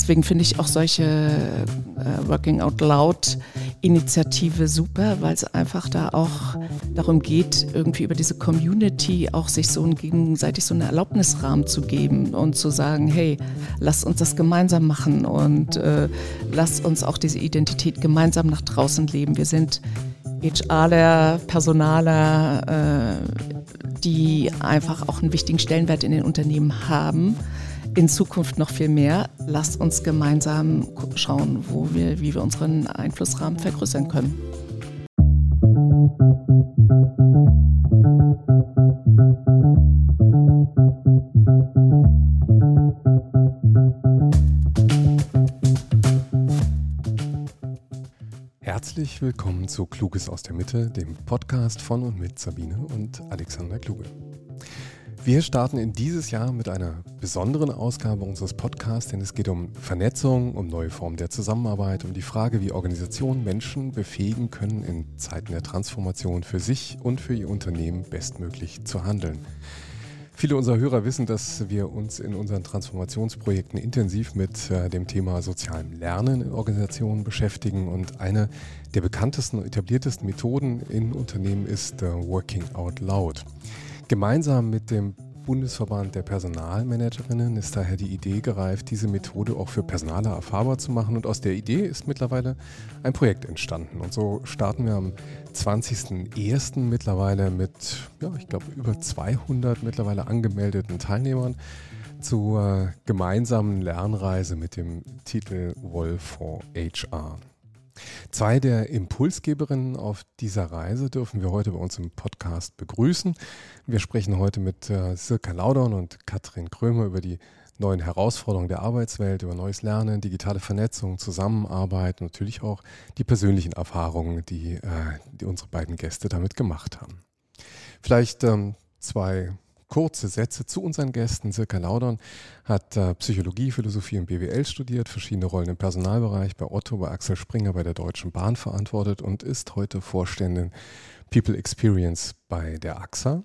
deswegen finde ich auch solche äh, Working Out Loud Initiative super, weil es einfach da auch darum geht, irgendwie über diese Community auch sich so ein, gegenseitig so einen Erlaubnisrahmen zu geben und zu sagen, hey, lasst uns das gemeinsam machen und äh, lasst uns auch diese Identität gemeinsam nach draußen leben. Wir sind HRler, Personaler, äh, die einfach auch einen wichtigen Stellenwert in den Unternehmen haben. In Zukunft noch viel mehr. Lasst uns gemeinsam schauen, wo wir, wie wir unseren Einflussrahmen vergrößern können. Herzlich willkommen zu Kluges aus der Mitte, dem Podcast von und mit Sabine und Alexander Kluge. Wir starten in dieses Jahr mit einer besonderen Ausgabe unseres Podcasts, denn es geht um Vernetzung, um neue Formen der Zusammenarbeit, um die Frage, wie Organisationen Menschen befähigen können, in Zeiten der Transformation für sich und für ihr Unternehmen bestmöglich zu handeln. Viele unserer Hörer wissen, dass wir uns in unseren Transformationsprojekten intensiv mit äh, dem Thema sozialem Lernen in Organisationen beschäftigen und eine der bekanntesten und etabliertesten Methoden in Unternehmen ist äh, Working Out Loud. Gemeinsam mit dem Bundesverband der Personalmanagerinnen ist daher die Idee gereift, diese Methode auch für Personaler erfahrbar zu machen. Und aus der Idee ist mittlerweile ein Projekt entstanden. Und so starten wir am 20.01. mittlerweile mit, ja, ich glaube, über 200 mittlerweile angemeldeten Teilnehmern zur gemeinsamen Lernreise mit dem Titel Wolf for HR. Zwei der Impulsgeberinnen auf dieser Reise dürfen wir heute bei uns im Podcast begrüßen. Wir sprechen heute mit äh, Silke Laudern und Katrin Krömer über die neuen Herausforderungen der Arbeitswelt, über neues Lernen, digitale Vernetzung, Zusammenarbeit, natürlich auch die persönlichen Erfahrungen, die, äh, die unsere beiden Gäste damit gemacht haben. Vielleicht ähm, zwei kurze Sätze zu unseren Gästen. Silke Laudern hat äh, Psychologie, Philosophie und BWL studiert, verschiedene Rollen im Personalbereich bei Otto, bei Axel Springer, bei der Deutschen Bahn verantwortet und ist heute Vorständin People Experience bei der AXA.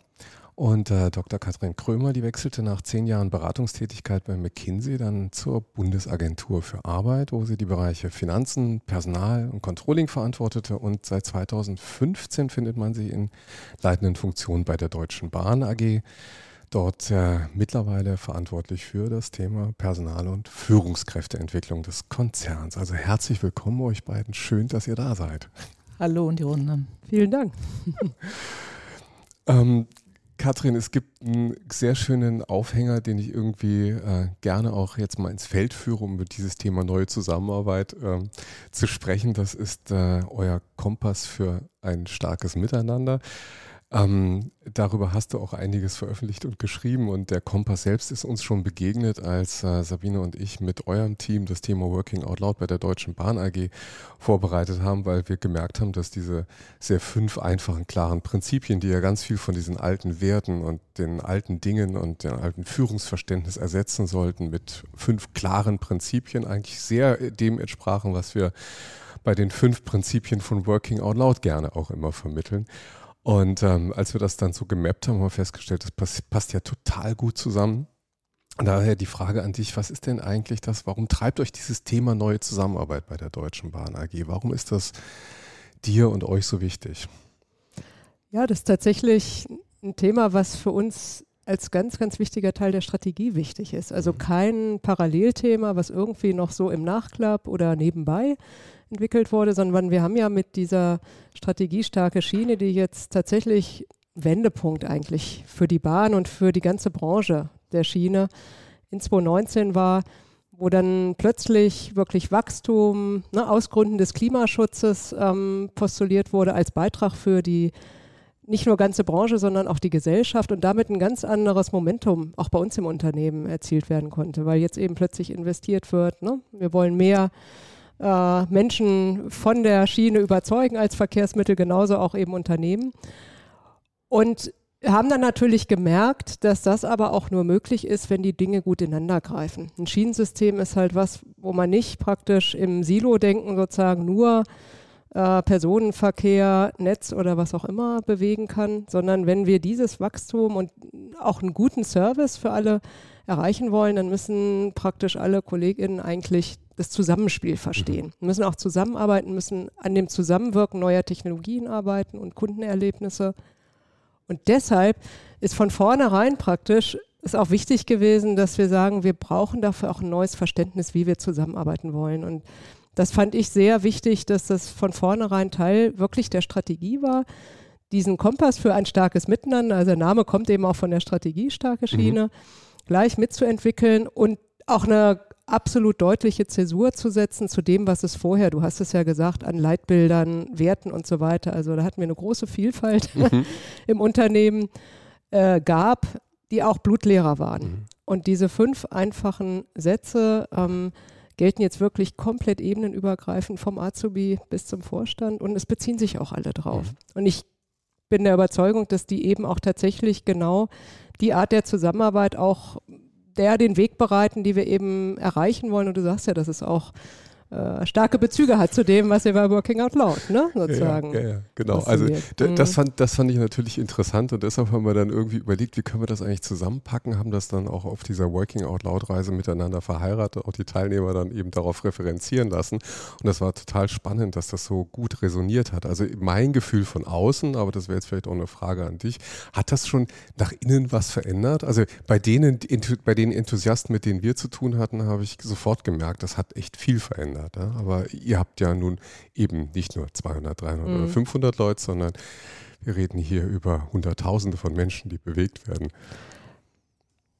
Und äh, Dr. Katrin Krömer, die wechselte nach zehn Jahren Beratungstätigkeit bei McKinsey dann zur Bundesagentur für Arbeit, wo sie die Bereiche Finanzen, Personal und Controlling verantwortete. Und seit 2015 findet man sie in leitenden Funktionen bei der Deutschen Bahn AG. Dort äh, mittlerweile verantwortlich für das Thema Personal- und Führungskräfteentwicklung des Konzerns. Also herzlich willkommen euch beiden. Schön, dass ihr da seid. Hallo und die Runde. Vielen Dank. ähm, Katrin, es gibt einen sehr schönen Aufhänger, den ich irgendwie äh, gerne auch jetzt mal ins Feld führe, um über dieses Thema neue Zusammenarbeit äh, zu sprechen. Das ist äh, euer Kompass für ein starkes Miteinander. Ähm, darüber hast du auch einiges veröffentlicht und geschrieben und der Kompass selbst ist uns schon begegnet, als äh, Sabine und ich mit eurem Team das Thema Working Out Loud bei der Deutschen Bahn AG vorbereitet haben, weil wir gemerkt haben, dass diese sehr fünf einfachen, klaren Prinzipien, die ja ganz viel von diesen alten Werten und den alten Dingen und dem alten Führungsverständnis ersetzen sollten, mit fünf klaren Prinzipien eigentlich sehr dem entsprachen, was wir bei den fünf Prinzipien von Working Out Loud gerne auch immer vermitteln. Und ähm, als wir das dann so gemappt haben, haben wir festgestellt, das passt, passt ja total gut zusammen. Und daher die Frage an dich, was ist denn eigentlich das, warum treibt euch dieses Thema neue Zusammenarbeit bei der Deutschen Bahn AG? Warum ist das dir und euch so wichtig? Ja, das ist tatsächlich ein Thema, was für uns als ganz, ganz wichtiger Teil der Strategie wichtig ist. Also mhm. kein Parallelthema, was irgendwie noch so im Nachklapp oder nebenbei entwickelt wurde, sondern wir haben ja mit dieser strategiestarke Schiene, die jetzt tatsächlich Wendepunkt eigentlich für die Bahn und für die ganze Branche der Schiene in 2019 war, wo dann plötzlich wirklich Wachstum ne, aus Gründen des Klimaschutzes ähm, postuliert wurde als Beitrag für die nicht nur ganze Branche, sondern auch die Gesellschaft und damit ein ganz anderes Momentum auch bei uns im Unternehmen erzielt werden konnte, weil jetzt eben plötzlich investiert wird. Ne? Wir wollen mehr äh, Menschen von der Schiene überzeugen als Verkehrsmittel, genauso auch eben Unternehmen. Und haben dann natürlich gemerkt, dass das aber auch nur möglich ist, wenn die Dinge gut ineinander greifen. Ein Schienensystem ist halt was, wo man nicht praktisch im Silo-Denken sozusagen nur äh, Personenverkehr, Netz oder was auch immer bewegen kann, sondern wenn wir dieses Wachstum und auch einen guten Service für alle erreichen wollen, dann müssen praktisch alle KollegInnen eigentlich das Zusammenspiel verstehen. Wir müssen auch zusammenarbeiten, müssen an dem Zusammenwirken neuer Technologien arbeiten und Kundenerlebnisse. Und deshalb ist von vornherein praktisch ist auch wichtig gewesen, dass wir sagen, wir brauchen dafür auch ein neues Verständnis, wie wir zusammenarbeiten wollen. Und das fand ich sehr wichtig, dass das von vornherein Teil wirklich der Strategie war. Diesen Kompass für ein starkes Miteinander, also der Name kommt eben auch von der Strategie starke Schiene, mhm. gleich mitzuentwickeln und auch eine absolut deutliche Zäsur zu setzen zu dem, was es vorher, du hast es ja gesagt, an Leitbildern, Werten und so weiter. Also da hatten wir eine große Vielfalt mhm. im Unternehmen äh, gab, die auch Blutlehrer waren. Mhm. Und diese fünf einfachen Sätze ähm, gelten jetzt wirklich komplett ebenenübergreifend vom Azubi bis zum Vorstand und es beziehen sich auch alle drauf. Mhm. Und ich bin der Überzeugung, dass die eben auch tatsächlich genau die Art der Zusammenarbeit auch der den Weg bereiten, die wir eben erreichen wollen. Und du sagst ja, das ist auch äh, starke Bezüge hat zu dem, was ihr bei Working Out Loud, ne, sozusagen. Ja, ja, ja genau. Also das, fand, das fand ich natürlich interessant und deshalb haben wir dann irgendwie überlegt, wie können wir das eigentlich zusammenpacken, haben das dann auch auf dieser Working Out Loud Reise miteinander verheiratet, auch die Teilnehmer dann eben darauf referenzieren lassen und das war total spannend, dass das so gut resoniert hat. Also mein Gefühl von außen, aber das wäre jetzt vielleicht auch eine Frage an dich, hat das schon nach innen was verändert? Also bei denen, bei den Enthusiasten, mit denen wir zu tun hatten, habe ich sofort gemerkt, das hat echt viel verändert verändert. Ja? Aber ihr habt ja nun eben nicht nur 200, 300 mhm. oder 500 Leute, sondern wir reden hier über Hunderttausende von Menschen, die bewegt werden.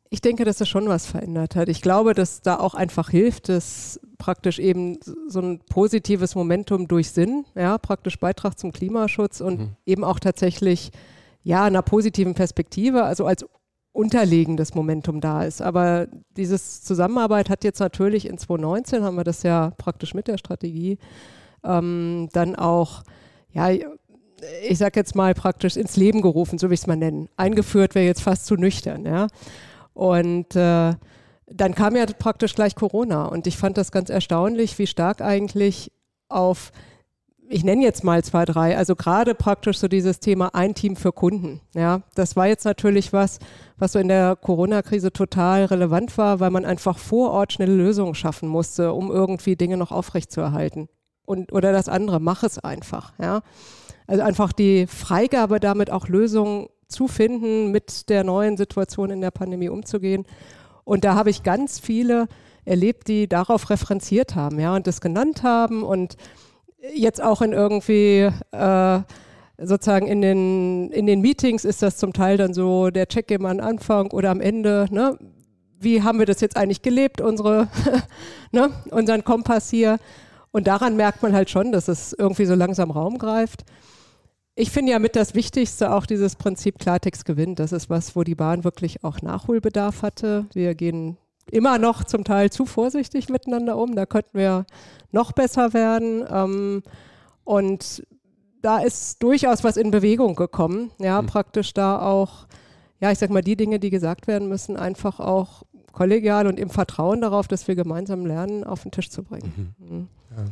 Ich denke, dass das schon was verändert hat. Ich glaube, dass da auch einfach hilft, dass praktisch eben so ein positives Momentum durch Sinn, ja, praktisch Beitrag zum Klimaschutz und mhm. eben auch tatsächlich ja einer positiven Perspektive, also als unterlegendes Momentum da ist. Aber diese Zusammenarbeit hat jetzt natürlich in 2019, haben wir das ja praktisch mit der Strategie, ähm, dann auch, ja, ich sag jetzt mal praktisch ins Leben gerufen, so wie ich es mal nennen. Eingeführt wäre jetzt fast zu nüchtern, ja. Und äh, dann kam ja praktisch gleich Corona und ich fand das ganz erstaunlich, wie stark eigentlich auf ich nenne jetzt mal zwei, drei, also gerade praktisch so dieses Thema ein Team für Kunden. Ja, das war jetzt natürlich was, was so in der Corona-Krise total relevant war, weil man einfach vor Ort schnelle Lösungen schaffen musste, um irgendwie Dinge noch aufrechtzuerhalten. Und, oder das andere, mach es einfach. Ja, also einfach die Freigabe damit auch Lösungen zu finden, mit der neuen Situation in der Pandemie umzugehen. Und da habe ich ganz viele erlebt, die darauf referenziert haben, ja, und das genannt haben und jetzt auch in irgendwie äh, sozusagen in den, in den Meetings ist das zum Teil dann so der Check-in am Anfang oder am Ende, ne? Wie haben wir das jetzt eigentlich gelebt, unsere, ne? unseren Kompass hier? Und daran merkt man halt schon, dass es irgendwie so langsam Raum greift. Ich finde ja mit das Wichtigste auch dieses Prinzip Klartext gewinnt. Das ist was, wo die Bahn wirklich auch Nachholbedarf hatte. Wir gehen immer noch zum Teil zu vorsichtig miteinander um. Da könnten wir noch besser werden. Ähm, und da ist durchaus was in Bewegung gekommen. Ja, mhm. praktisch da auch, ja, ich sag mal, die Dinge, die gesagt werden müssen, einfach auch kollegial und im Vertrauen darauf, dass wir gemeinsam lernen, auf den Tisch zu bringen. Mhm. Mhm. Ja.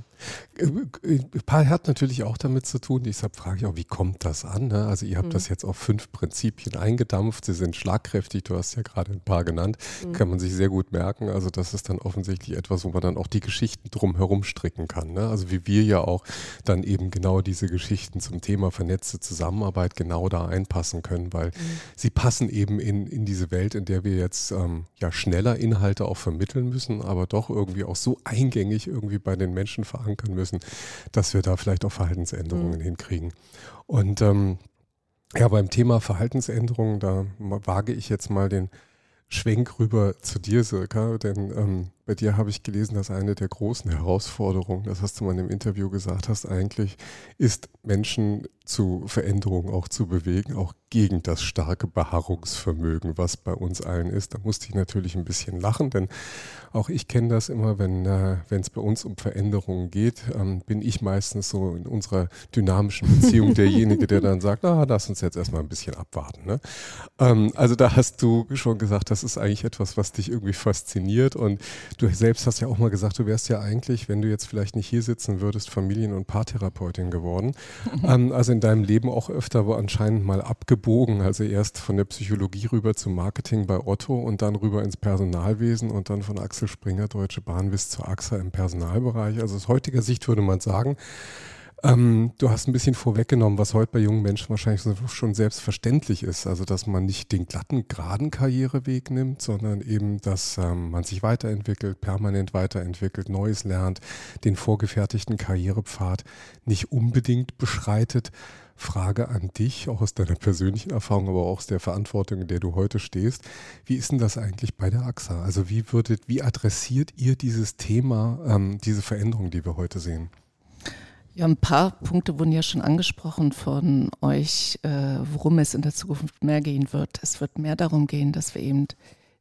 Ein hat natürlich auch damit zu tun. Deshalb frage ich auch, wie kommt das an? Ne? Also ihr habt mhm. das jetzt auf fünf Prinzipien eingedampft. Sie sind schlagkräftig. Du hast ja gerade ein paar genannt. Mhm. Kann man sich sehr gut merken. Also das ist dann offensichtlich etwas, wo man dann auch die Geschichten drumherum stricken kann. Ne? Also wie wir ja auch dann eben genau diese Geschichten zum Thema vernetzte Zusammenarbeit genau da einpassen können, weil mhm. sie passen eben in, in diese Welt, in der wir jetzt ähm, ja schneller Inhalte auch vermitteln müssen, aber doch irgendwie auch so eingängig irgendwie bei den Menschen Menschen verankern müssen, dass wir da vielleicht auch Verhaltensänderungen mhm. hinkriegen. Und ähm, ja, beim Thema Verhaltensänderungen, da wage ich jetzt mal den Schwenk rüber zu dir, Silka, denn ähm, bei dir habe ich gelesen, dass eine der großen Herausforderungen, das hast du mal in dem Interview gesagt hast, eigentlich ist, Menschen zu Veränderungen auch zu bewegen, auch gegen das starke Beharrungsvermögen, was bei uns allen ist. Da musste ich natürlich ein bisschen lachen, denn auch ich kenne das immer, wenn äh, es bei uns um Veränderungen geht, ähm, bin ich meistens so in unserer dynamischen Beziehung derjenige, der dann sagt, ah, lass uns jetzt erstmal ein bisschen abwarten. Ne? Ähm, also da hast du schon gesagt, das ist eigentlich etwas, was dich irgendwie fasziniert. Und du selbst hast ja auch mal gesagt, du wärst ja eigentlich, wenn du jetzt vielleicht nicht hier sitzen würdest, Familien- und Paartherapeutin geworden. Ähm, also in deinem Leben auch öfter wo anscheinend mal abgebogen. Also erst von der Psychologie rüber zum Marketing bei Otto und dann rüber ins Personalwesen und dann von Axel Springer, Deutsche Bahn bis zur AXA im Personalbereich. Also aus heutiger Sicht würde man sagen, ähm, du hast ein bisschen vorweggenommen, was heute bei jungen Menschen wahrscheinlich schon selbstverständlich ist. Also, dass man nicht den glatten, geraden Karriereweg nimmt, sondern eben, dass ähm, man sich weiterentwickelt, permanent weiterentwickelt, Neues lernt, den vorgefertigten Karrierepfad nicht unbedingt beschreitet. Frage an dich, auch aus deiner persönlichen Erfahrung, aber auch aus der Verantwortung, in der du heute stehst. Wie ist denn das eigentlich bei der AXA? Also wie würdet, wie adressiert ihr dieses Thema, ähm, diese Veränderung, die wir heute sehen? Ja, ein paar Punkte wurden ja schon angesprochen von euch, äh, worum es in der Zukunft mehr gehen wird. Es wird mehr darum gehen, dass wir eben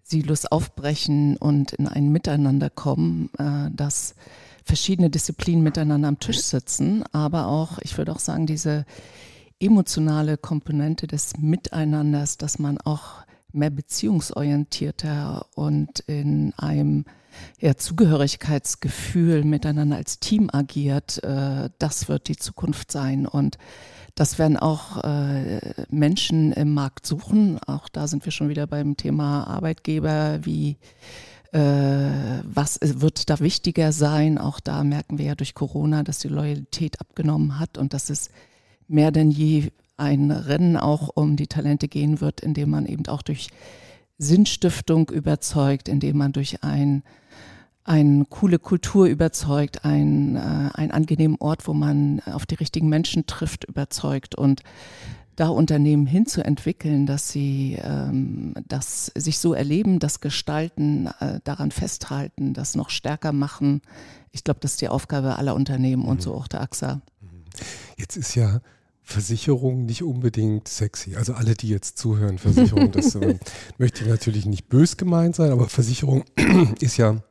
Silos aufbrechen und in ein Miteinander kommen, äh, dass verschiedene Disziplinen miteinander am Tisch sitzen, aber auch, ich würde auch sagen, diese emotionale Komponente des Miteinanders, dass man auch mehr beziehungsorientierter und in einem ja, Zugehörigkeitsgefühl miteinander als Team agiert, äh, das wird die Zukunft sein. Und das werden auch äh, Menschen im Markt suchen. Auch da sind wir schon wieder beim Thema Arbeitgeber, wie äh, was wird da wichtiger sein? Auch da merken wir ja durch Corona, dass die Loyalität abgenommen hat und dass es mehr denn je ein Rennen auch um die Talente gehen wird, indem man eben auch durch Sinnstiftung überzeugt, indem man durch ein eine coole Kultur überzeugt, ein, äh, einen angenehmen Ort, wo man auf die richtigen Menschen trifft, überzeugt und da Unternehmen hinzuentwickeln, dass sie ähm, das sich so erleben, das gestalten, äh, daran festhalten, das noch stärker machen. Ich glaube, das ist die Aufgabe aller Unternehmen und mhm. so auch der AXA. Mhm. Jetzt ist ja Versicherung nicht unbedingt sexy. Also alle, die jetzt zuhören, Versicherung, das äh, möchte natürlich nicht bös gemeint sein, aber Versicherung ist ja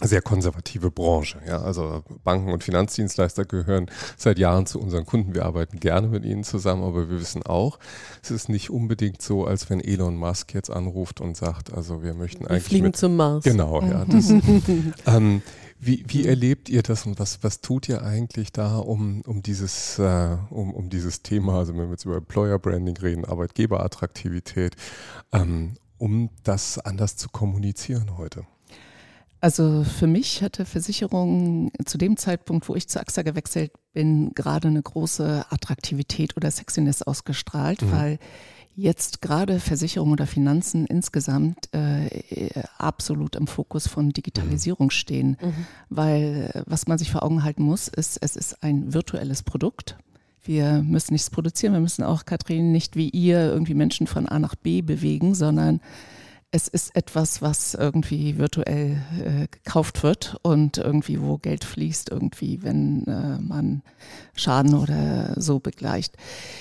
sehr konservative Branche. Ja, also Banken und Finanzdienstleister gehören seit Jahren zu unseren Kunden. Wir arbeiten gerne mit ihnen zusammen, aber wir wissen auch, es ist nicht unbedingt so, als wenn Elon Musk jetzt anruft und sagt, also wir möchten wir eigentlich fliegen mit, zum Mars. Genau, ja. Das, ähm, wie, wie erlebt ihr das und was, was tut ihr eigentlich da, um, um, dieses, äh, um, um dieses Thema, also wenn wir jetzt über Employer Branding reden, Arbeitgeberattraktivität, ähm, um das anders zu kommunizieren heute? Also für mich hatte Versicherung zu dem Zeitpunkt, wo ich zu AXA gewechselt bin, gerade eine große Attraktivität oder Sexiness ausgestrahlt, mhm. weil jetzt gerade Versicherung oder Finanzen insgesamt äh, absolut im Fokus von Digitalisierung mhm. stehen. Mhm. Weil äh, was man sich vor Augen halten muss, ist, es ist ein virtuelles Produkt. Wir müssen nichts produzieren, wir müssen auch, Kathrin, nicht wie ihr irgendwie Menschen von A nach B bewegen, sondern es ist etwas, was irgendwie virtuell äh, gekauft wird und irgendwie, wo Geld fließt, irgendwie, wenn äh, man Schaden oder so begleicht.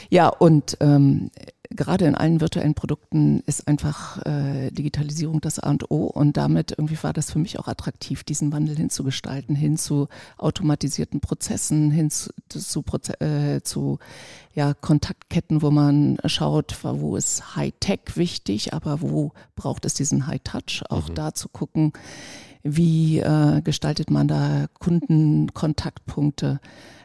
Ja, und ähm, gerade in allen virtuellen Produkten ist einfach äh, Digitalisierung das A und O und damit irgendwie war das für mich auch attraktiv, diesen Wandel hinzugestalten, hin zu automatisierten Prozessen, hin zu, zu, äh, zu ja, Kontaktketten, wo man schaut, wo ist High-Tech wichtig, aber wo braucht es diesen High-Touch, auch mhm. da zu gucken, wie äh, gestaltet man da Kundenkontaktpunkte.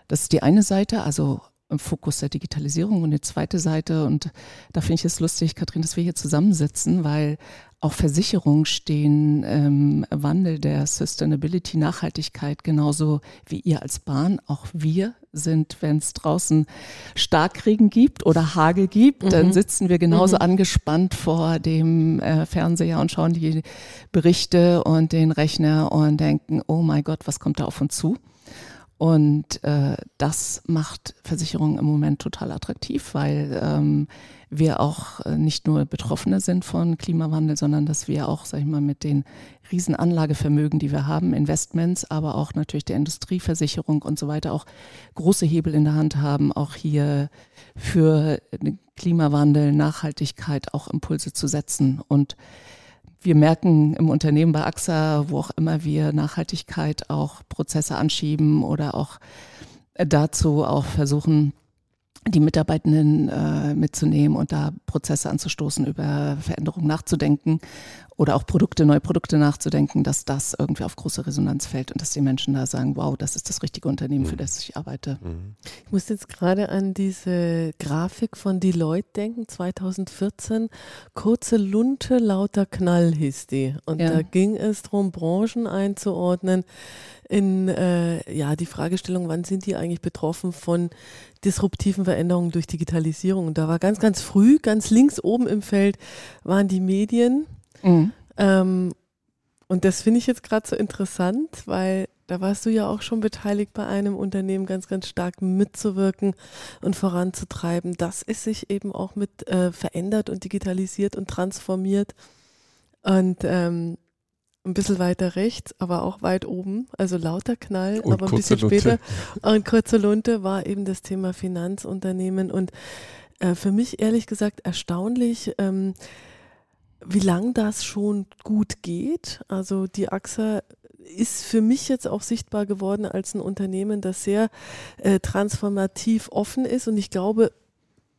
Das ist die eine Seite, also im Fokus der Digitalisierung und die zweite Seite. Und da finde ich es lustig, Kathrin, dass wir hier zusammensitzen, weil auch Versicherungen stehen im Wandel der Sustainability, Nachhaltigkeit, genauso wie ihr als Bahn. Auch wir sind, wenn es draußen Starkregen gibt oder Hagel gibt, mhm. dann sitzen wir genauso mhm. angespannt vor dem äh, Fernseher und schauen die Berichte und den Rechner und denken, oh mein Gott, was kommt da auf uns zu? Und äh, das macht Versicherungen im Moment total attraktiv, weil ähm, wir auch äh, nicht nur Betroffene sind von Klimawandel, sondern dass wir auch, sag ich mal, mit den Riesenanlagevermögen, die wir haben, Investments, aber auch natürlich der Industrieversicherung und so weiter, auch große Hebel in der Hand haben, auch hier für Klimawandel, Nachhaltigkeit auch Impulse zu setzen. Und wir merken im Unternehmen bei AXA, wo auch immer wir Nachhaltigkeit auch Prozesse anschieben oder auch dazu auch versuchen, die Mitarbeitenden äh, mitzunehmen und da Prozesse anzustoßen, über Veränderungen nachzudenken oder auch Produkte, neue Produkte nachzudenken, dass das irgendwie auf große Resonanz fällt und dass die Menschen da sagen, wow, das ist das richtige Unternehmen, für mhm. das ich arbeite. Mhm. Ich muss jetzt gerade an diese Grafik von Deloitte denken, 2014. Kurze Lunte, lauter Knall hieß die. Und ja. da ging es darum, Branchen einzuordnen in äh, ja, die Fragestellung, wann sind die eigentlich betroffen von disruptiven Veränderungen durch Digitalisierung. Und da war ganz, ganz früh, ganz links oben im Feld, waren die Medien. Mhm. Ähm, und das finde ich jetzt gerade so interessant, weil da warst du ja auch schon beteiligt bei einem Unternehmen, ganz, ganz stark mitzuwirken und voranzutreiben, dass es sich eben auch mit äh, verändert und digitalisiert und transformiert. Und ähm, ein bisschen weiter rechts, aber auch weit oben, also lauter Knall, und aber ein bisschen Lunte. später. Und kurze Lunte war eben das Thema Finanzunternehmen und äh, für mich ehrlich gesagt erstaunlich, ähm, wie lang das schon gut geht. Also die AXA ist für mich jetzt auch sichtbar geworden als ein Unternehmen, das sehr äh, transformativ offen ist und ich glaube,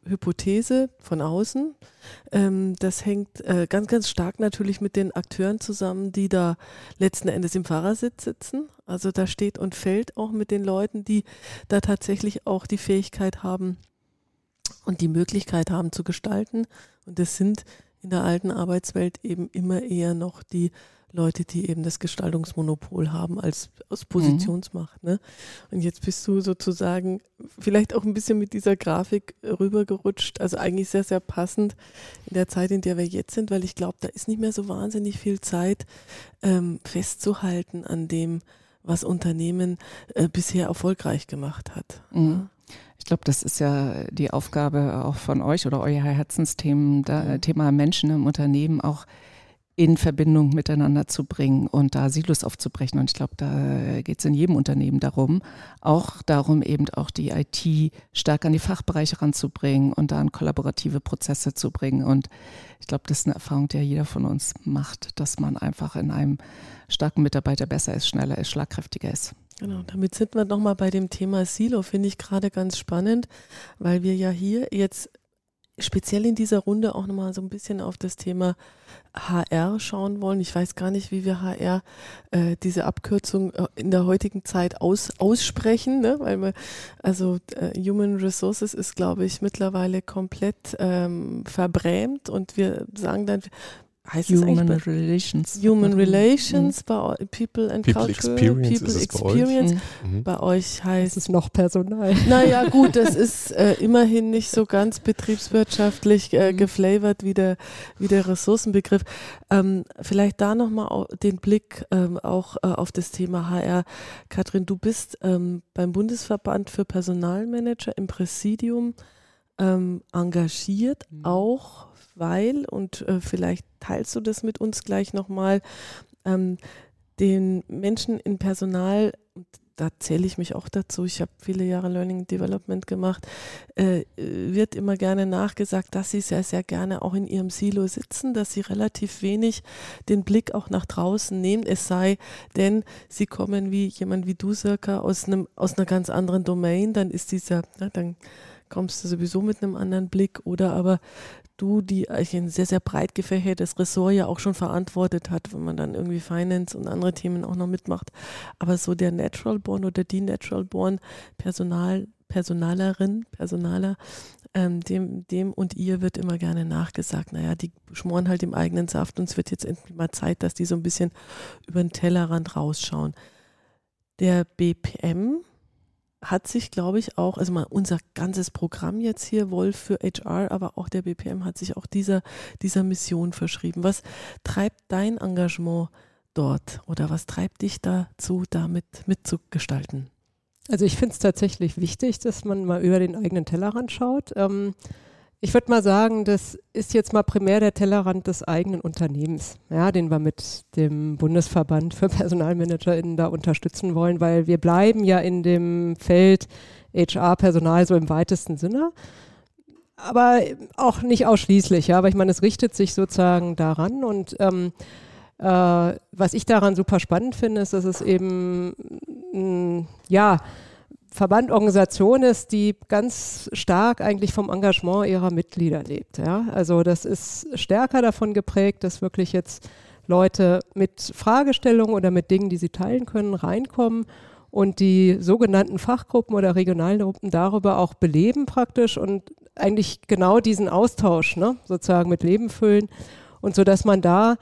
Hypothese von außen. Ähm, das hängt äh, ganz, ganz stark natürlich mit den Akteuren zusammen, die da letzten Endes im Fahrersitz sitzen. Also da steht und fällt auch mit den Leuten, die da tatsächlich auch die Fähigkeit haben und die Möglichkeit haben zu gestalten. Und das sind in der alten Arbeitswelt eben immer eher noch die Leute, die eben das Gestaltungsmonopol haben als aus mhm. Positionsmacht. Ne? Und jetzt bist du sozusagen vielleicht auch ein bisschen mit dieser Grafik rübergerutscht. Also eigentlich sehr, sehr passend in der Zeit, in der wir jetzt sind, weil ich glaube, da ist nicht mehr so wahnsinnig viel Zeit ähm, festzuhalten an dem, was Unternehmen äh, bisher erfolgreich gemacht hat. Mhm. Ich glaube, das ist ja die Aufgabe auch von euch oder euer mhm. Thema Menschen im Unternehmen auch in Verbindung miteinander zu bringen und da Silos aufzubrechen. Und ich glaube, da geht es in jedem Unternehmen darum, auch darum, eben auch die IT stark an die Fachbereiche ranzubringen und da an kollaborative Prozesse zu bringen. Und ich glaube, das ist eine Erfahrung, die ja jeder von uns macht, dass man einfach in einem starken Mitarbeiter besser ist, schneller ist, schlagkräftiger ist. Genau, damit sind wir nochmal bei dem Thema Silo, finde ich gerade ganz spannend, weil wir ja hier jetzt speziell in dieser Runde auch nochmal so ein bisschen auf das Thema HR schauen wollen. Ich weiß gar nicht, wie wir HR äh, diese Abkürzung äh, in der heutigen Zeit aus, aussprechen, ne? weil wir, also äh, Human Resources ist, glaube ich, mittlerweile komplett ähm, verbrämt und wir sagen dann, heißt Human es Relations. Human mhm. Relations mhm. bei People and People Culture. Experience People Experience. Bei euch, mhm. bei euch heißt es noch Personal. Naja, gut, das ist äh, immerhin nicht so ganz betriebswirtschaftlich äh, mhm. geflavored wie der, wie der Ressourcenbegriff. Ähm, vielleicht da nochmal den Blick ähm, auch äh, auf das Thema HR. Katrin, du bist ähm, beim Bundesverband für Personalmanager im Präsidium ähm, engagiert, mhm. auch weil, und äh, vielleicht teilst du das mit uns gleich nochmal, ähm, den Menschen in Personal, und da zähle ich mich auch dazu, ich habe viele Jahre Learning Development gemacht, äh, wird immer gerne nachgesagt, dass sie sehr, sehr gerne auch in ihrem Silo sitzen, dass sie relativ wenig den Blick auch nach draußen nehmen, es sei denn, sie kommen wie jemand wie du, Circa, aus, einem, aus einer ganz anderen Domain, dann ist dieser, na, dann kommst du sowieso mit einem anderen Blick oder aber du, die ein sehr, sehr breit gefächertes Ressort ja auch schon verantwortet hat, wenn man dann irgendwie Finance und andere Themen auch noch mitmacht. Aber so der Natural Born oder die Natural Born Personal, Personalerin, Personaler, ähm, dem, dem und ihr wird immer gerne nachgesagt, naja, die schmoren halt im eigenen Saft und es wird jetzt endlich mal Zeit, dass die so ein bisschen über den Tellerrand rausschauen. Der BPM, hat sich, glaube ich, auch, also mal unser ganzes Programm jetzt hier, Wolf für HR, aber auch der BPM hat sich auch dieser, dieser Mission verschrieben. Was treibt dein Engagement dort oder was treibt dich dazu, damit mitzugestalten? Also ich finde es tatsächlich wichtig, dass man mal über den eigenen Tellerrand schaut. Ähm, ich würde mal sagen, das ist jetzt mal primär der Tellerrand des eigenen Unternehmens, ja, den wir mit dem Bundesverband für PersonalmanagerInnen da unterstützen wollen, weil wir bleiben ja in dem Feld HR-Personal so im weitesten Sinne. Aber auch nicht ausschließlich, ja, aber ich meine, es richtet sich sozusagen daran und ähm, äh, was ich daran super spannend finde, ist, dass es eben, mh, ja, Verband Organisation ist, die ganz stark eigentlich vom Engagement ihrer Mitglieder lebt. Ja? Also das ist stärker davon geprägt, dass wirklich jetzt Leute mit Fragestellungen oder mit Dingen, die sie teilen können, reinkommen und die sogenannten Fachgruppen oder Regionalgruppen darüber auch beleben praktisch und eigentlich genau diesen Austausch ne, sozusagen mit Leben füllen und so, dass man da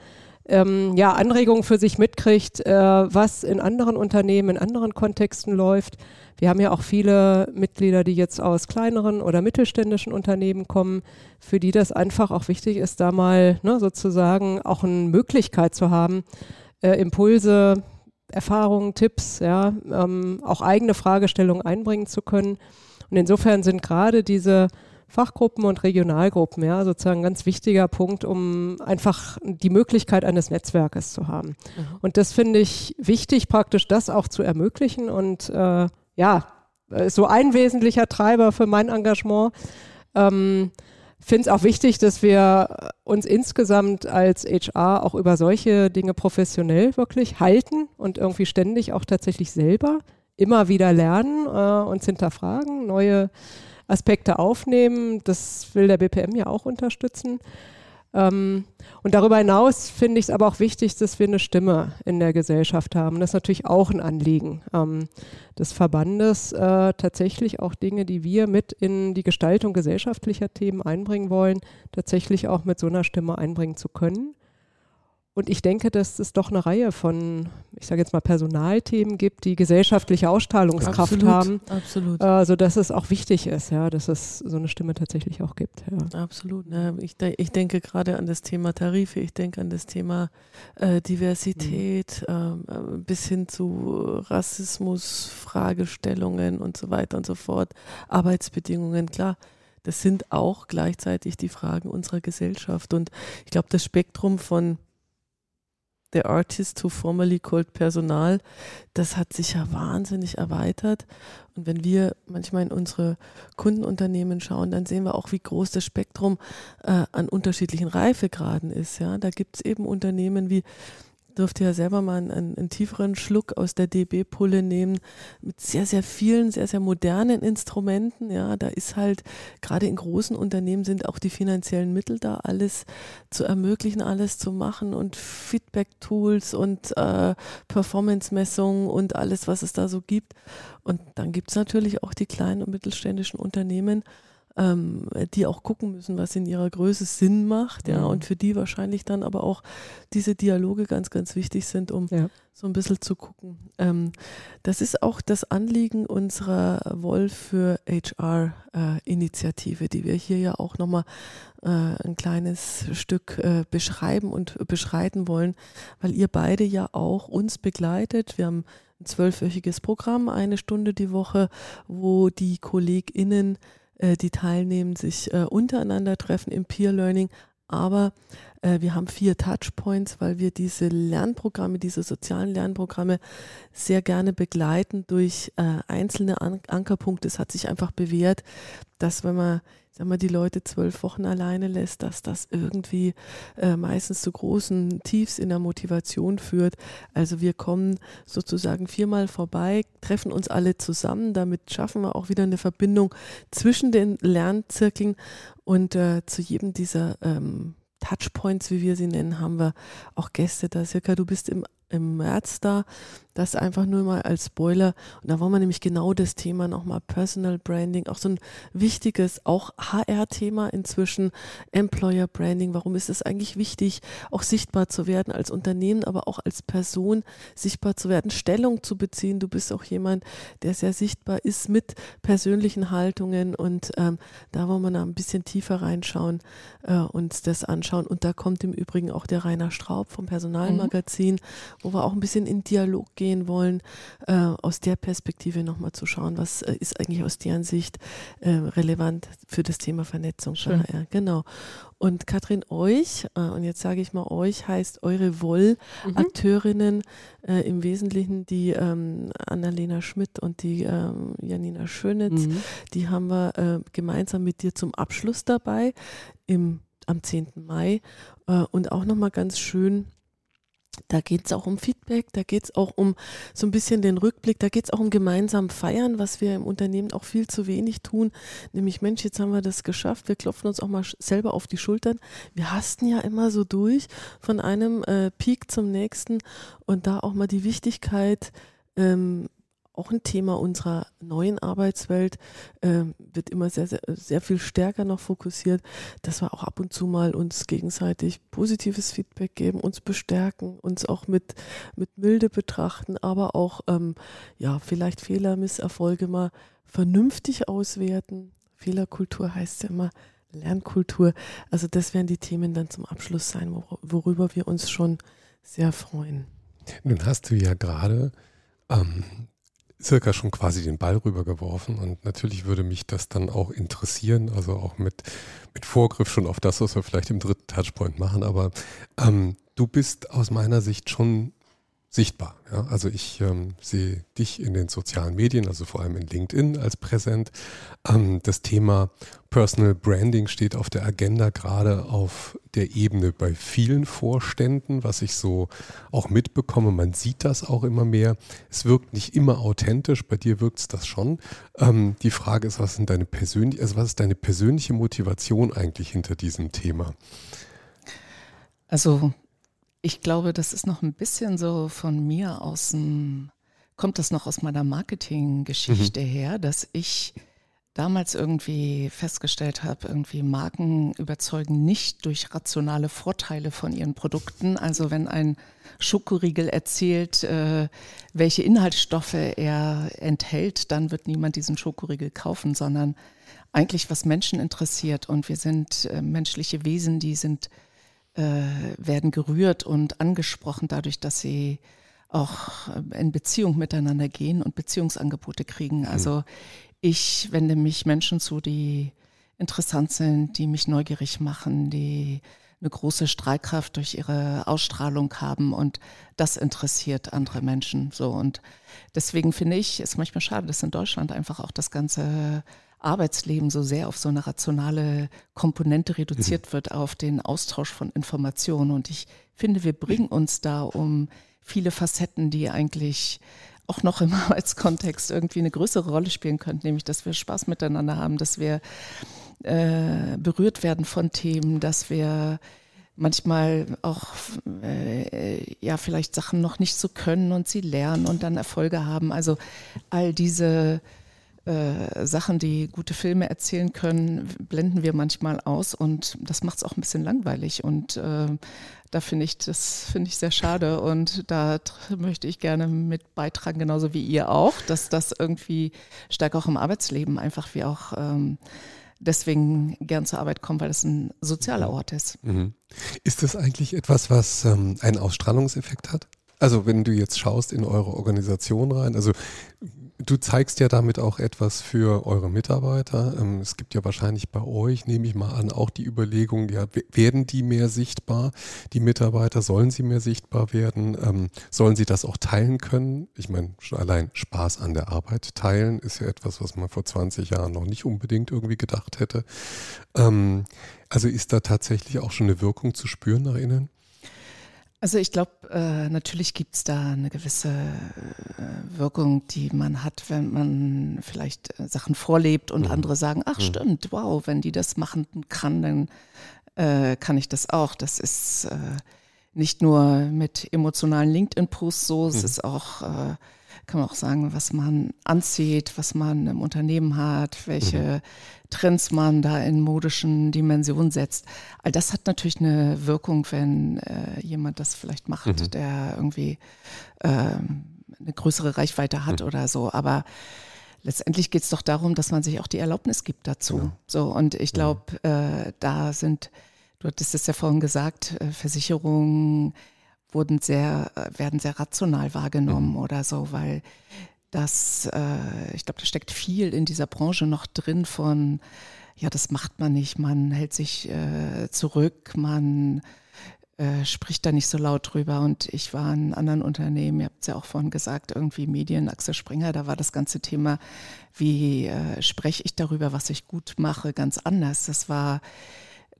ähm, ja, Anregungen für sich mitkriegt, äh, was in anderen Unternehmen, in anderen Kontexten läuft. Wir haben ja auch viele Mitglieder, die jetzt aus kleineren oder mittelständischen Unternehmen kommen, für die das einfach auch wichtig ist, da mal ne, sozusagen auch eine Möglichkeit zu haben, äh, Impulse, Erfahrungen, Tipps, ja, ähm, auch eigene Fragestellungen einbringen zu können. Und insofern sind gerade diese Fachgruppen und Regionalgruppen, ja, sozusagen ein ganz wichtiger Punkt, um einfach die Möglichkeit eines Netzwerkes zu haben. Mhm. Und das finde ich wichtig, praktisch das auch zu ermöglichen und äh, ja, so ein wesentlicher Treiber für mein Engagement. Ähm, finde es auch wichtig, dass wir uns insgesamt als HR auch über solche Dinge professionell wirklich halten und irgendwie ständig auch tatsächlich selber immer wieder lernen äh, uns hinterfragen, neue Aspekte aufnehmen. Das will der BPM ja auch unterstützen. Ähm, und darüber hinaus finde ich es aber auch wichtig, dass wir eine Stimme in der Gesellschaft haben. Das ist natürlich auch ein Anliegen ähm, des Verbandes, äh, tatsächlich auch Dinge, die wir mit in die Gestaltung gesellschaftlicher Themen einbringen wollen, tatsächlich auch mit so einer Stimme einbringen zu können. Und ich denke, dass es doch eine Reihe von, ich sage jetzt mal, Personalthemen gibt, die gesellschaftliche Ausstrahlungskraft absolut, haben, absolut. Äh, sodass es auch wichtig ist, ja, dass es so eine Stimme tatsächlich auch gibt. Ja. Absolut. Ne? Ich, de ich denke gerade an das Thema Tarife, ich denke an das Thema äh, Diversität, mhm. äh, bis hin zu Rassismus, Fragestellungen und so weiter und so fort, Arbeitsbedingungen, klar. Das sind auch gleichzeitig die Fragen unserer Gesellschaft. Und ich glaube, das Spektrum von The Artist Who Formerly Called Personal, das hat sich ja wahnsinnig erweitert. Und wenn wir manchmal in unsere Kundenunternehmen schauen, dann sehen wir auch, wie groß das Spektrum äh, an unterschiedlichen Reifegraden ist. Ja, da gibt es eben Unternehmen wie durfte ja selber mal einen, einen tieferen Schluck aus der DB-Pulle nehmen mit sehr, sehr vielen, sehr, sehr modernen Instrumenten. Ja, da ist halt gerade in großen Unternehmen sind auch die finanziellen Mittel da, alles zu ermöglichen, alles zu machen und Feedback-Tools und äh, Performance-Messungen und alles, was es da so gibt. Und dann gibt es natürlich auch die kleinen und mittelständischen Unternehmen, ähm, die auch gucken müssen, was in ihrer Größe Sinn macht, ja, mhm. und für die wahrscheinlich dann aber auch diese Dialoge ganz, ganz wichtig sind, um ja. so ein bisschen zu gucken. Ähm, das ist auch das Anliegen unserer Wolf für HR-Initiative, äh, die wir hier ja auch nochmal äh, ein kleines Stück äh, beschreiben und beschreiten wollen, weil ihr beide ja auch uns begleitet. Wir haben ein zwölfwöchiges Programm, eine Stunde die Woche, wo die KollegInnen äh, die teilnehmen, sich äh, untereinander treffen im Peer Learning. Aber äh, wir haben vier Touchpoints, weil wir diese Lernprogramme, diese sozialen Lernprogramme sehr gerne begleiten durch äh, einzelne An Ankerpunkte. Es hat sich einfach bewährt, dass wenn man sag mal, die Leute zwölf Wochen alleine lässt, dass das irgendwie äh, meistens zu großen Tiefs in der Motivation führt. Also wir kommen sozusagen viermal vorbei, treffen uns alle zusammen, damit schaffen wir auch wieder eine Verbindung zwischen den Lernzirkeln und äh, zu jedem dieser ähm, Touchpoints, wie wir sie nennen, haben wir auch Gäste da. Circa, du bist im im März da. Das einfach nur mal als Spoiler. Und da wollen wir nämlich genau das Thema nochmal Personal Branding, auch so ein wichtiges, auch HR-Thema inzwischen, Employer Branding. Warum ist es eigentlich wichtig, auch sichtbar zu werden als Unternehmen, aber auch als Person sichtbar zu werden, Stellung zu beziehen. Du bist auch jemand, der sehr sichtbar ist mit persönlichen Haltungen und ähm, da wollen wir noch ein bisschen tiefer reinschauen, äh, uns das anschauen. Und da kommt im Übrigen auch der Rainer Straub vom Personalmagazin, mhm wo wir auch ein bisschen in Dialog gehen wollen, äh, aus der Perspektive nochmal zu schauen, was äh, ist eigentlich aus deren Sicht äh, relevant für das Thema Vernetzung. Schön. Ja, genau. Und Katrin, euch, äh, und jetzt sage ich mal euch, heißt eure Woll-Akteurinnen mhm. im Wesentlichen die ähm, Annalena Schmidt und die ähm, Janina Schönitz, mhm. die haben wir äh, gemeinsam mit dir zum Abschluss dabei im, am 10. Mai. Und auch nochmal ganz schön, da geht es auch um Feedback, da geht es auch um so ein bisschen den Rückblick, da geht es auch um gemeinsam feiern, was wir im Unternehmen auch viel zu wenig tun. Nämlich, Mensch, jetzt haben wir das geschafft, wir klopfen uns auch mal selber auf die Schultern. Wir hasten ja immer so durch von einem äh, Peak zum nächsten und da auch mal die Wichtigkeit, ähm, auch ein Thema unserer neuen Arbeitswelt, äh, wird immer sehr, sehr, sehr viel stärker noch fokussiert, dass wir auch ab und zu mal uns gegenseitig positives Feedback geben, uns bestärken, uns auch mit, mit Milde betrachten, aber auch ähm, ja, vielleicht Fehler, Misserfolge mal vernünftig auswerten. Fehlerkultur heißt ja immer Lernkultur. Also das werden die Themen dann zum Abschluss sein, worüber wir uns schon sehr freuen. Nun hast du ja gerade ähm, circa schon quasi den Ball rübergeworfen. Und natürlich würde mich das dann auch interessieren, also auch mit, mit Vorgriff schon auf das, was wir vielleicht im dritten Touchpoint machen, aber ähm, du bist aus meiner Sicht schon sichtbar. Ja? Also ich ähm, sehe dich in den sozialen Medien, also vor allem in LinkedIn als präsent. Ähm, das Thema Personal Branding steht auf der Agenda gerade auf der Ebene bei vielen Vorständen, was ich so auch mitbekomme. Man sieht das auch immer mehr. Es wirkt nicht immer authentisch, bei dir wirkt es das schon. Ähm, die Frage ist, was, sind deine persönlich, also was ist deine persönliche Motivation eigentlich hinter diesem Thema? Also ich glaube, das ist noch ein bisschen so von mir aus dem, kommt das noch aus meiner Marketinggeschichte mhm. her, dass ich damals irgendwie festgestellt habe, irgendwie Marken überzeugen nicht durch rationale Vorteile von ihren Produkten. Also wenn ein Schokoriegel erzählt, äh, welche Inhaltsstoffe er enthält, dann wird niemand diesen Schokoriegel kaufen, sondern eigentlich was Menschen interessiert. Und wir sind äh, menschliche Wesen, die sind äh, werden gerührt und angesprochen dadurch, dass sie auch äh, in Beziehung miteinander gehen und Beziehungsangebote kriegen. Mhm. Also ich wende mich Menschen zu, die interessant sind, die mich neugierig machen, die eine große Strahlkraft durch ihre Ausstrahlung haben und das interessiert andere Menschen so und deswegen finde ich es manchmal schade, dass in Deutschland einfach auch das ganze Arbeitsleben so sehr auf so eine rationale Komponente reduziert mhm. wird, auf den Austausch von Informationen. Und ich finde, wir bringen uns da um viele Facetten, die eigentlich auch noch im Arbeitskontext irgendwie eine größere Rolle spielen könnten, nämlich dass wir Spaß miteinander haben, dass wir äh, berührt werden von Themen, dass wir manchmal auch äh, ja vielleicht Sachen noch nicht so können und sie lernen und dann Erfolge haben. Also all diese äh, Sachen, die gute Filme erzählen können, blenden wir manchmal aus und das macht es auch ein bisschen langweilig und äh, da finde ich, das finde ich sehr schade und da möchte ich gerne mit beitragen, genauso wie ihr auch, dass das irgendwie stärker auch im Arbeitsleben einfach wie auch ähm, deswegen gern zur Arbeit kommen, weil es ein sozialer Ort ist. Mhm. Ist das eigentlich etwas, was ähm, einen Ausstrahlungseffekt hat? Also wenn du jetzt schaust in eure Organisation rein, also Du zeigst ja damit auch etwas für eure Mitarbeiter. Ähm, es gibt ja wahrscheinlich bei euch, nehme ich mal an, auch die Überlegung, ja, werden die mehr sichtbar? Die Mitarbeiter, sollen sie mehr sichtbar werden? Ähm, sollen sie das auch teilen können? Ich meine, schon allein Spaß an der Arbeit teilen ist ja etwas, was man vor 20 Jahren noch nicht unbedingt irgendwie gedacht hätte. Ähm, also ist da tatsächlich auch schon eine Wirkung zu spüren nach innen? Also ich glaube, äh, natürlich gibt es da eine gewisse äh, Wirkung, die man hat, wenn man vielleicht äh, Sachen vorlebt und mhm. andere sagen, ach mhm. stimmt, wow, wenn die das machen kann, dann äh, kann ich das auch. Das ist äh, nicht nur mit emotionalen LinkedIn-Posts so, es mhm. ist auch äh, kann man auch sagen, was man anzieht, was man im Unternehmen hat, welche mhm. Trends man da in modischen Dimensionen setzt. All das hat natürlich eine Wirkung, wenn äh, jemand das vielleicht macht, mhm. der irgendwie äh, eine größere Reichweite hat mhm. oder so. Aber letztendlich geht es doch darum, dass man sich auch die Erlaubnis gibt dazu. Ja. So, und ich glaube, äh, da sind, du hattest es ja vorhin gesagt, äh, Versicherungen, wurden sehr, äh, werden sehr rational wahrgenommen mhm. oder so, weil das, äh, ich glaube, da steckt viel in dieser Branche noch drin von, ja, das macht man nicht, man hält sich äh, zurück, man äh, spricht da nicht so laut drüber. Und ich war in anderen Unternehmen, ihr habt es ja auch vorhin gesagt, irgendwie Medien, Axel Springer, da war das ganze Thema, wie äh, spreche ich darüber, was ich gut mache, ganz anders. Das war,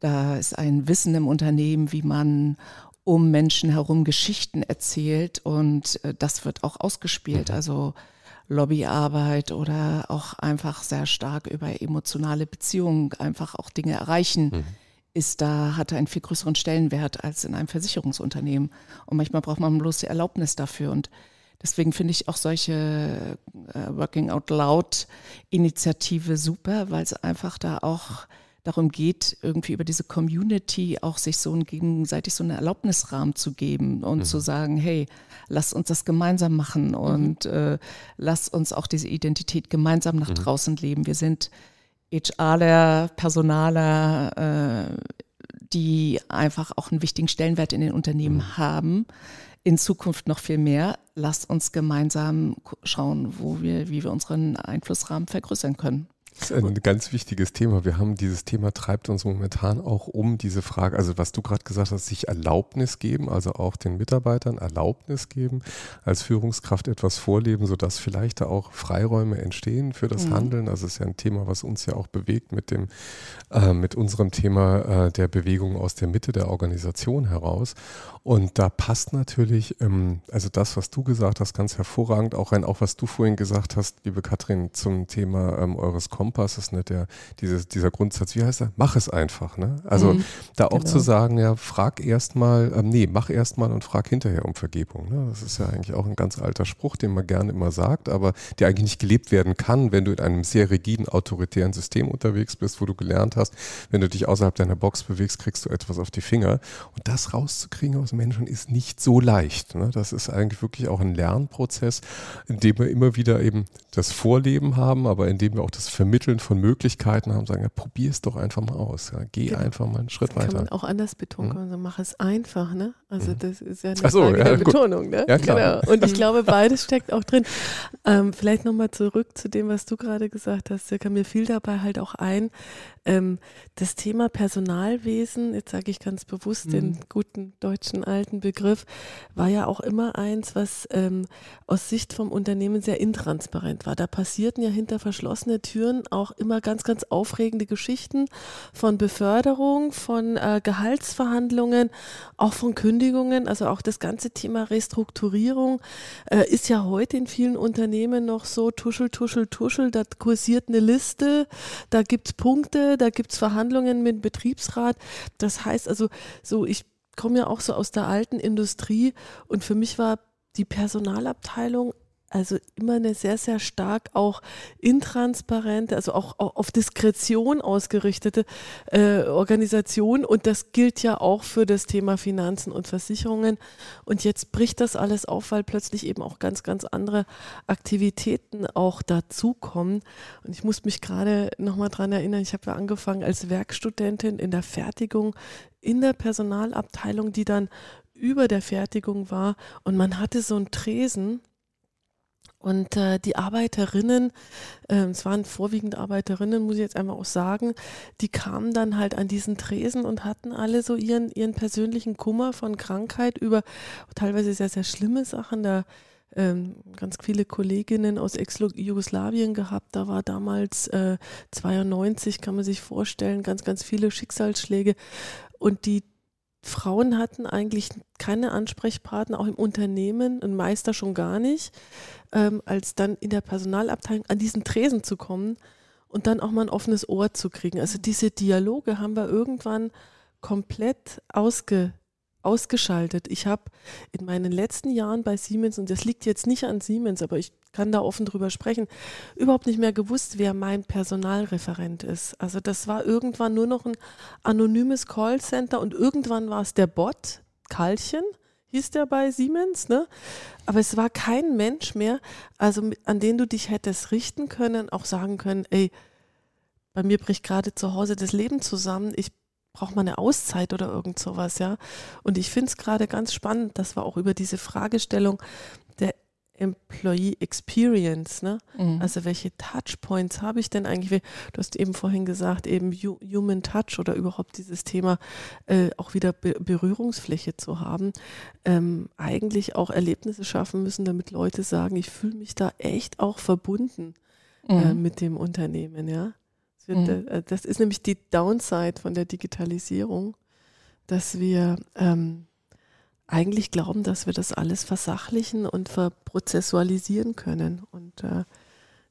da ist ein Wissen im Unternehmen, wie man um Menschen herum Geschichten erzählt und äh, das wird auch ausgespielt. Mhm. Also Lobbyarbeit oder auch einfach sehr stark über emotionale Beziehungen einfach auch Dinge erreichen. Mhm ist da, hat einen viel größeren Stellenwert als in einem Versicherungsunternehmen. Und manchmal braucht man bloß die Erlaubnis dafür. Und deswegen finde ich auch solche äh, Working Out Loud Initiative super, weil es einfach da auch darum geht, irgendwie über diese Community auch sich so ein gegenseitig so einen Erlaubnisrahmen zu geben und mhm. zu sagen, hey, lass uns das gemeinsam machen mhm. und äh, lass uns auch diese Identität gemeinsam nach mhm. draußen leben. Wir sind HRler, Personaler, äh, die einfach auch einen wichtigen Stellenwert in den Unternehmen mhm. haben. In Zukunft noch viel mehr. Lasst uns gemeinsam schauen, wo wir, wie wir unseren Einflussrahmen vergrößern können. Das ist ein ganz wichtiges Thema. Wir haben dieses Thema treibt uns momentan auch um diese Frage, also was du gerade gesagt hast, sich Erlaubnis geben, also auch den Mitarbeitern Erlaubnis geben, als Führungskraft etwas vorleben, sodass vielleicht da auch Freiräume entstehen für das mhm. Handeln. Also es ist ja ein Thema, was uns ja auch bewegt mit dem, äh, mit unserem Thema äh, der Bewegung aus der Mitte der Organisation heraus. Und da passt natürlich, ähm, also das, was du gesagt hast, ganz hervorragend, auch ein, auch was du vorhin gesagt hast, liebe Katrin, zum Thema ähm, eures Kompasses, ne, der, dieses, dieser Grundsatz, wie heißt er? Mach es einfach. Ne? Also mhm, da auch genau. zu sagen, ja, frag erstmal, ähm, nee, mach erstmal und frag hinterher um Vergebung. Ne? Das ist ja eigentlich auch ein ganz alter Spruch, den man gerne immer sagt, aber der eigentlich nicht gelebt werden kann, wenn du in einem sehr rigiden, autoritären System unterwegs bist, wo du gelernt hast, wenn du dich außerhalb deiner Box bewegst, kriegst du etwas auf die Finger. Und das rauszukriegen aus Menschen ist nicht so leicht. Ne? Das ist eigentlich wirklich auch ein Lernprozess, in dem wir immer wieder eben das Vorleben haben, aber in dem wir auch das Vermitteln von Möglichkeiten haben, sagen, ja, probier es doch einfach mal aus. Ja? Geh genau. einfach mal einen Schritt das weiter. Kann man auch anders betonen, mhm. also mach es einfach. Ne? Also mhm. das ist ja eine so, ja. Betonung. Ne? Ja, klar. Genau. Und ich glaube, beides steckt auch drin. Ähm, vielleicht nochmal zurück zu dem, was du gerade gesagt hast. Da kam mir viel dabei halt auch ein, ähm, das Thema Personalwesen, jetzt sage ich ganz bewusst mhm. den guten deutschen alten Begriff, war ja auch immer eins, was ähm, aus Sicht vom Unternehmen sehr intransparent war. Da passierten ja hinter verschlossene Türen auch immer ganz, ganz aufregende Geschichten von Beförderung, von äh, Gehaltsverhandlungen, auch von Kündigungen. Also auch das ganze Thema Restrukturierung äh, ist ja heute in vielen Unternehmen noch so tuschel, tuschel, tuschel. Da kursiert eine Liste, da gibt es Punkte, da gibt es Verhandlungen mit dem Betriebsrat. Das heißt also, so ich komme ja auch so aus der alten Industrie und für mich war die Personalabteilung also immer eine sehr, sehr stark auch intransparente, also auch, auf Diskretion ausgerichtete äh, Organisation. Und das gilt ja auch für das Thema Finanzen und Versicherungen. Und jetzt bricht das alles auf, weil plötzlich eben auch ganz, ganz andere Aktivitäten auch dazukommen. Und ich muss mich gerade nochmal dran erinnern, ich habe ja angefangen als Werkstudentin in der Fertigung in der Personalabteilung, die dann über der Fertigung war. Und man hatte so einen Tresen und äh, die Arbeiterinnen, äh, es waren vorwiegend Arbeiterinnen, muss ich jetzt einmal auch sagen, die kamen dann halt an diesen Tresen und hatten alle so ihren, ihren persönlichen Kummer von Krankheit über teilweise sehr, sehr schlimme Sachen. Da ähm, ganz viele Kolleginnen aus Ex-Jugoslawien gehabt. Da war damals äh, 92, kann man sich vorstellen, ganz, ganz viele Schicksalsschläge. Und die Frauen hatten eigentlich keine Ansprechpartner, auch im Unternehmen, ein Meister schon gar nicht, ähm, als dann in der Personalabteilung an diesen Tresen zu kommen und dann auch mal ein offenes Ohr zu kriegen. Also diese Dialoge haben wir irgendwann komplett ausge, ausgeschaltet. Ich habe in meinen letzten Jahren bei Siemens, und das liegt jetzt nicht an Siemens, aber ich kann da offen drüber sprechen, überhaupt nicht mehr gewusst, wer mein Personalreferent ist. Also das war irgendwann nur noch ein anonymes Callcenter und irgendwann war es der Bot, Karlchen, hieß der bei Siemens, ne? Aber es war kein Mensch mehr, also an den du dich hättest richten können, auch sagen können, ey, bei mir bricht gerade zu Hause das Leben zusammen, ich brauche mal eine Auszeit oder irgend sowas, ja. Und ich finde es gerade ganz spannend, dass wir auch über diese Fragestellung der Employee Experience, ne? Mhm. Also welche Touchpoints habe ich denn eigentlich? Du hast eben vorhin gesagt, eben Human Touch oder überhaupt dieses Thema äh, auch wieder Be Berührungsfläche zu haben, ähm, eigentlich auch Erlebnisse schaffen müssen, damit Leute sagen, ich fühle mich da echt auch verbunden äh, mhm. äh, mit dem Unternehmen, ja. Wird, mhm. äh, das, ist nämlich die Downside von der Digitalisierung, dass wir ähm, eigentlich glauben, dass wir das alles versachlichen und verprozessualisieren können und äh,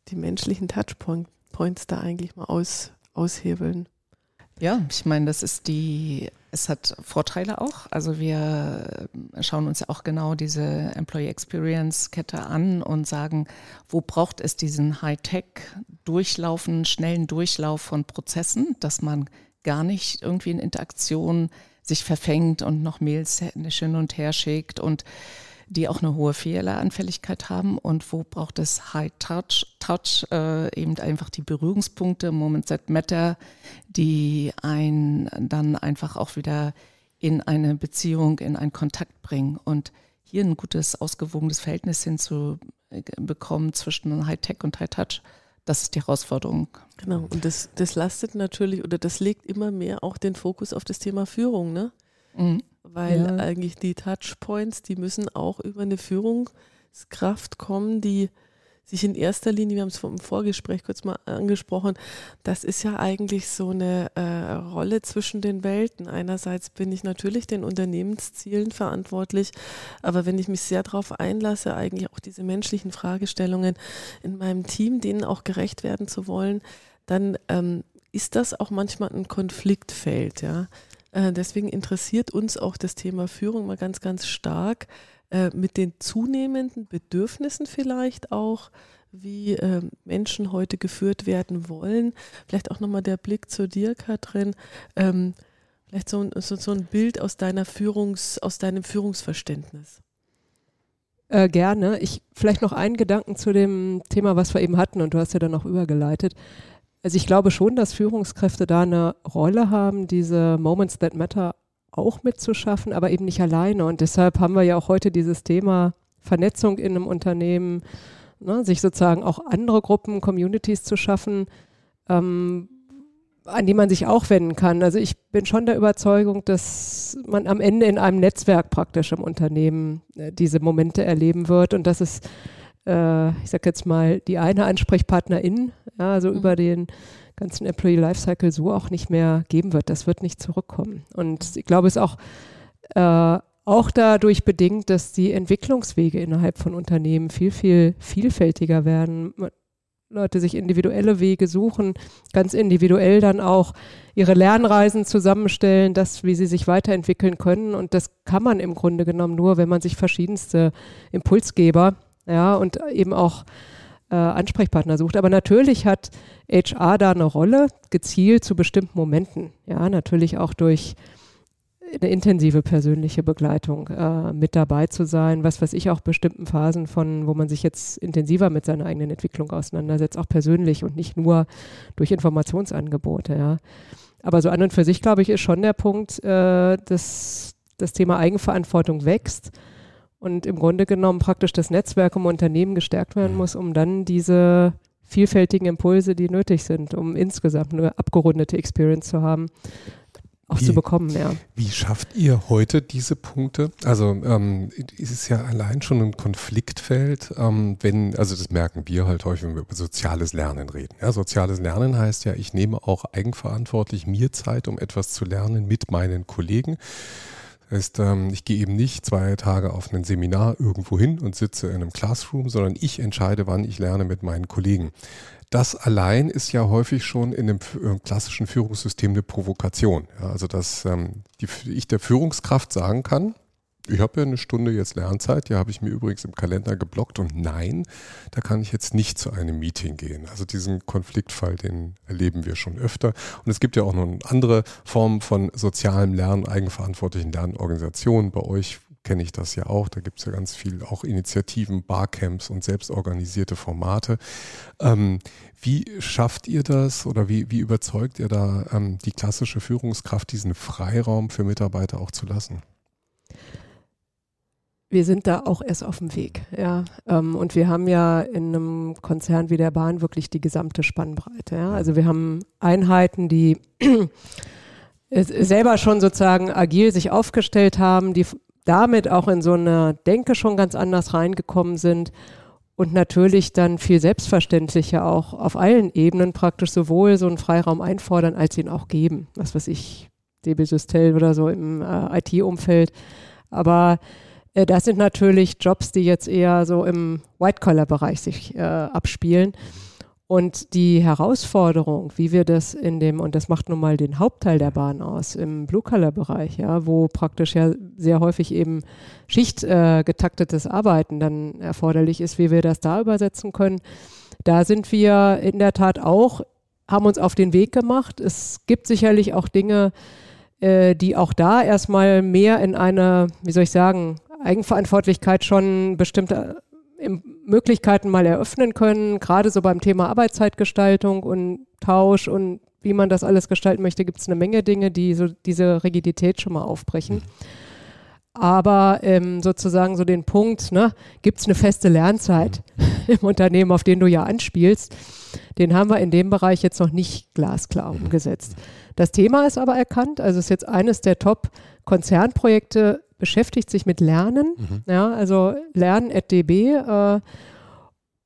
die menschlichen Touchpoints da eigentlich mal aus, aushebeln. Ja, ich meine, das ist die, es hat Vorteile auch. Also wir schauen uns ja auch genau diese Employee Experience Kette an und sagen, wo braucht es diesen Hightech-Durchlaufen, schnellen Durchlauf von Prozessen, dass man gar nicht irgendwie in Interaktion sich verfängt und noch Mails hin und her schickt und die auch eine hohe Fehleranfälligkeit haben und wo braucht es High Touch, Touch äh, eben einfach die Berührungspunkte, Moments that matter, die einen dann einfach auch wieder in eine Beziehung, in einen Kontakt bringen und hier ein gutes, ausgewogenes Verhältnis hinzubekommen zwischen High Tech und High Touch. Das ist die Herausforderung. Genau, und das, das lastet natürlich oder das legt immer mehr auch den Fokus auf das Thema Führung, ne? Mhm weil ja. eigentlich die Touchpoints, die müssen auch über eine Führungskraft kommen, die sich in erster Linie, wir haben es im Vorgespräch kurz mal angesprochen, das ist ja eigentlich so eine äh, Rolle zwischen den Welten. Einerseits bin ich natürlich den Unternehmenszielen verantwortlich, aber wenn ich mich sehr darauf einlasse, eigentlich auch diese menschlichen Fragestellungen in meinem Team, denen auch gerecht werden zu wollen, dann ähm, ist das auch manchmal ein Konfliktfeld, ja. Äh, deswegen interessiert uns auch das Thema Führung mal ganz, ganz stark äh, mit den zunehmenden Bedürfnissen vielleicht auch, wie äh, Menschen heute geführt werden wollen. Vielleicht auch nochmal der Blick zu dir, Katrin. Ähm, vielleicht so, so, so ein Bild aus deiner Führungs, aus deinem Führungsverständnis. Äh, gerne. Ich vielleicht noch einen Gedanken zu dem Thema, was wir eben hatten, und du hast ja dann auch übergeleitet. Also ich glaube schon, dass Führungskräfte da eine Rolle haben, diese Moments that matter auch mitzuschaffen, aber eben nicht alleine. Und deshalb haben wir ja auch heute dieses Thema Vernetzung in einem Unternehmen, ne, sich sozusagen auch andere Gruppen, Communities zu schaffen, ähm, an die man sich auch wenden kann. Also ich bin schon der Überzeugung, dass man am Ende in einem Netzwerk praktisch im Unternehmen äh, diese Momente erleben wird und dass es ich sag jetzt mal, die eine Ansprechpartnerin, ja, also mhm. über den ganzen Employee Lifecycle so auch nicht mehr geben wird. Das wird nicht zurückkommen. Und ich glaube, es ist auch, äh, auch dadurch bedingt, dass die Entwicklungswege innerhalb von Unternehmen viel, viel vielfältiger werden. Leute sich individuelle Wege suchen, ganz individuell dann auch ihre Lernreisen zusammenstellen, das, wie sie sich weiterentwickeln können. Und das kann man im Grunde genommen nur, wenn man sich verschiedenste Impulsgeber ja, und eben auch äh, Ansprechpartner sucht. Aber natürlich hat HR da eine Rolle, gezielt zu bestimmten Momenten. Ja, natürlich auch durch eine intensive persönliche Begleitung äh, mit dabei zu sein, was weiß ich auch bestimmten Phasen von, wo man sich jetzt intensiver mit seiner eigenen Entwicklung auseinandersetzt, auch persönlich und nicht nur durch Informationsangebote, ja. Aber so an und für sich, glaube ich, ist schon der Punkt, äh, dass das Thema Eigenverantwortung wächst und im Grunde genommen praktisch das Netzwerk im Unternehmen gestärkt werden muss, um dann diese vielfältigen Impulse, die nötig sind, um insgesamt eine abgerundete Experience zu haben, auch wie, zu bekommen. Ja. Wie schafft ihr heute diese Punkte? Also ähm, ist es ja allein schon ein Konfliktfeld, ähm, wenn, also das merken wir halt häufig, wenn wir über soziales Lernen reden. Ja, soziales Lernen heißt ja, ich nehme auch eigenverantwortlich mir Zeit, um etwas zu lernen mit meinen Kollegen. Heißt, ähm, ich gehe eben nicht zwei Tage auf ein Seminar irgendwo hin und sitze in einem Classroom, sondern ich entscheide, wann ich lerne mit meinen Kollegen. Das allein ist ja häufig schon in einem äh, klassischen Führungssystem eine Provokation. Ja, also dass ähm, die, ich der Führungskraft sagen kann, ich habe ja eine Stunde jetzt Lernzeit, die habe ich mir übrigens im Kalender geblockt und nein, da kann ich jetzt nicht zu einem Meeting gehen. Also diesen Konfliktfall, den erleben wir schon öfter. Und es gibt ja auch noch andere Formen von sozialem Lernen, eigenverantwortlichen Lernorganisationen. Bei euch kenne ich das ja auch. Da gibt es ja ganz viel auch Initiativen, Barcamps und selbstorganisierte Formate. Ähm, wie schafft ihr das oder wie, wie überzeugt ihr da ähm, die klassische Führungskraft, diesen Freiraum für Mitarbeiter auch zu lassen? Wir sind da auch erst auf dem Weg. Ja. Ähm, und wir haben ja in einem Konzern wie der Bahn wirklich die gesamte Spannbreite. Ja. Also wir haben Einheiten, die selber schon sozusagen agil sich aufgestellt haben, die damit auch in so eine Denke schon ganz anders reingekommen sind und natürlich dann viel selbstverständlicher auch auf allen Ebenen praktisch sowohl so einen Freiraum einfordern, als ihn auch geben. Was weiß ich, DB Systel oder so im äh, IT-Umfeld Aber das sind natürlich Jobs, die jetzt eher so im White-Collar-Bereich sich äh, abspielen. Und die Herausforderung, wie wir das in dem, und das macht nun mal den Hauptteil der Bahn aus, im Blue-Color-Bereich, ja, wo praktisch ja sehr häufig eben schichtgetaktetes äh, Arbeiten dann erforderlich ist, wie wir das da übersetzen können. Da sind wir in der Tat auch, haben uns auf den Weg gemacht. Es gibt sicherlich auch Dinge, äh, die auch da erstmal mehr in eine, wie soll ich sagen, Eigenverantwortlichkeit schon bestimmte Möglichkeiten mal eröffnen können. Gerade so beim Thema Arbeitszeitgestaltung und Tausch und wie man das alles gestalten möchte, gibt es eine Menge Dinge, die so diese Rigidität schon mal aufbrechen. Aber ähm, sozusagen so den Punkt, ne, gibt es eine feste Lernzeit im Unternehmen, auf den du ja anspielst, den haben wir in dem Bereich jetzt noch nicht glasklar umgesetzt. Das Thema ist aber erkannt, also ist jetzt eines der Top-Konzernprojekte beschäftigt sich mit Lernen, mhm. ja, also Lernen.db. Äh,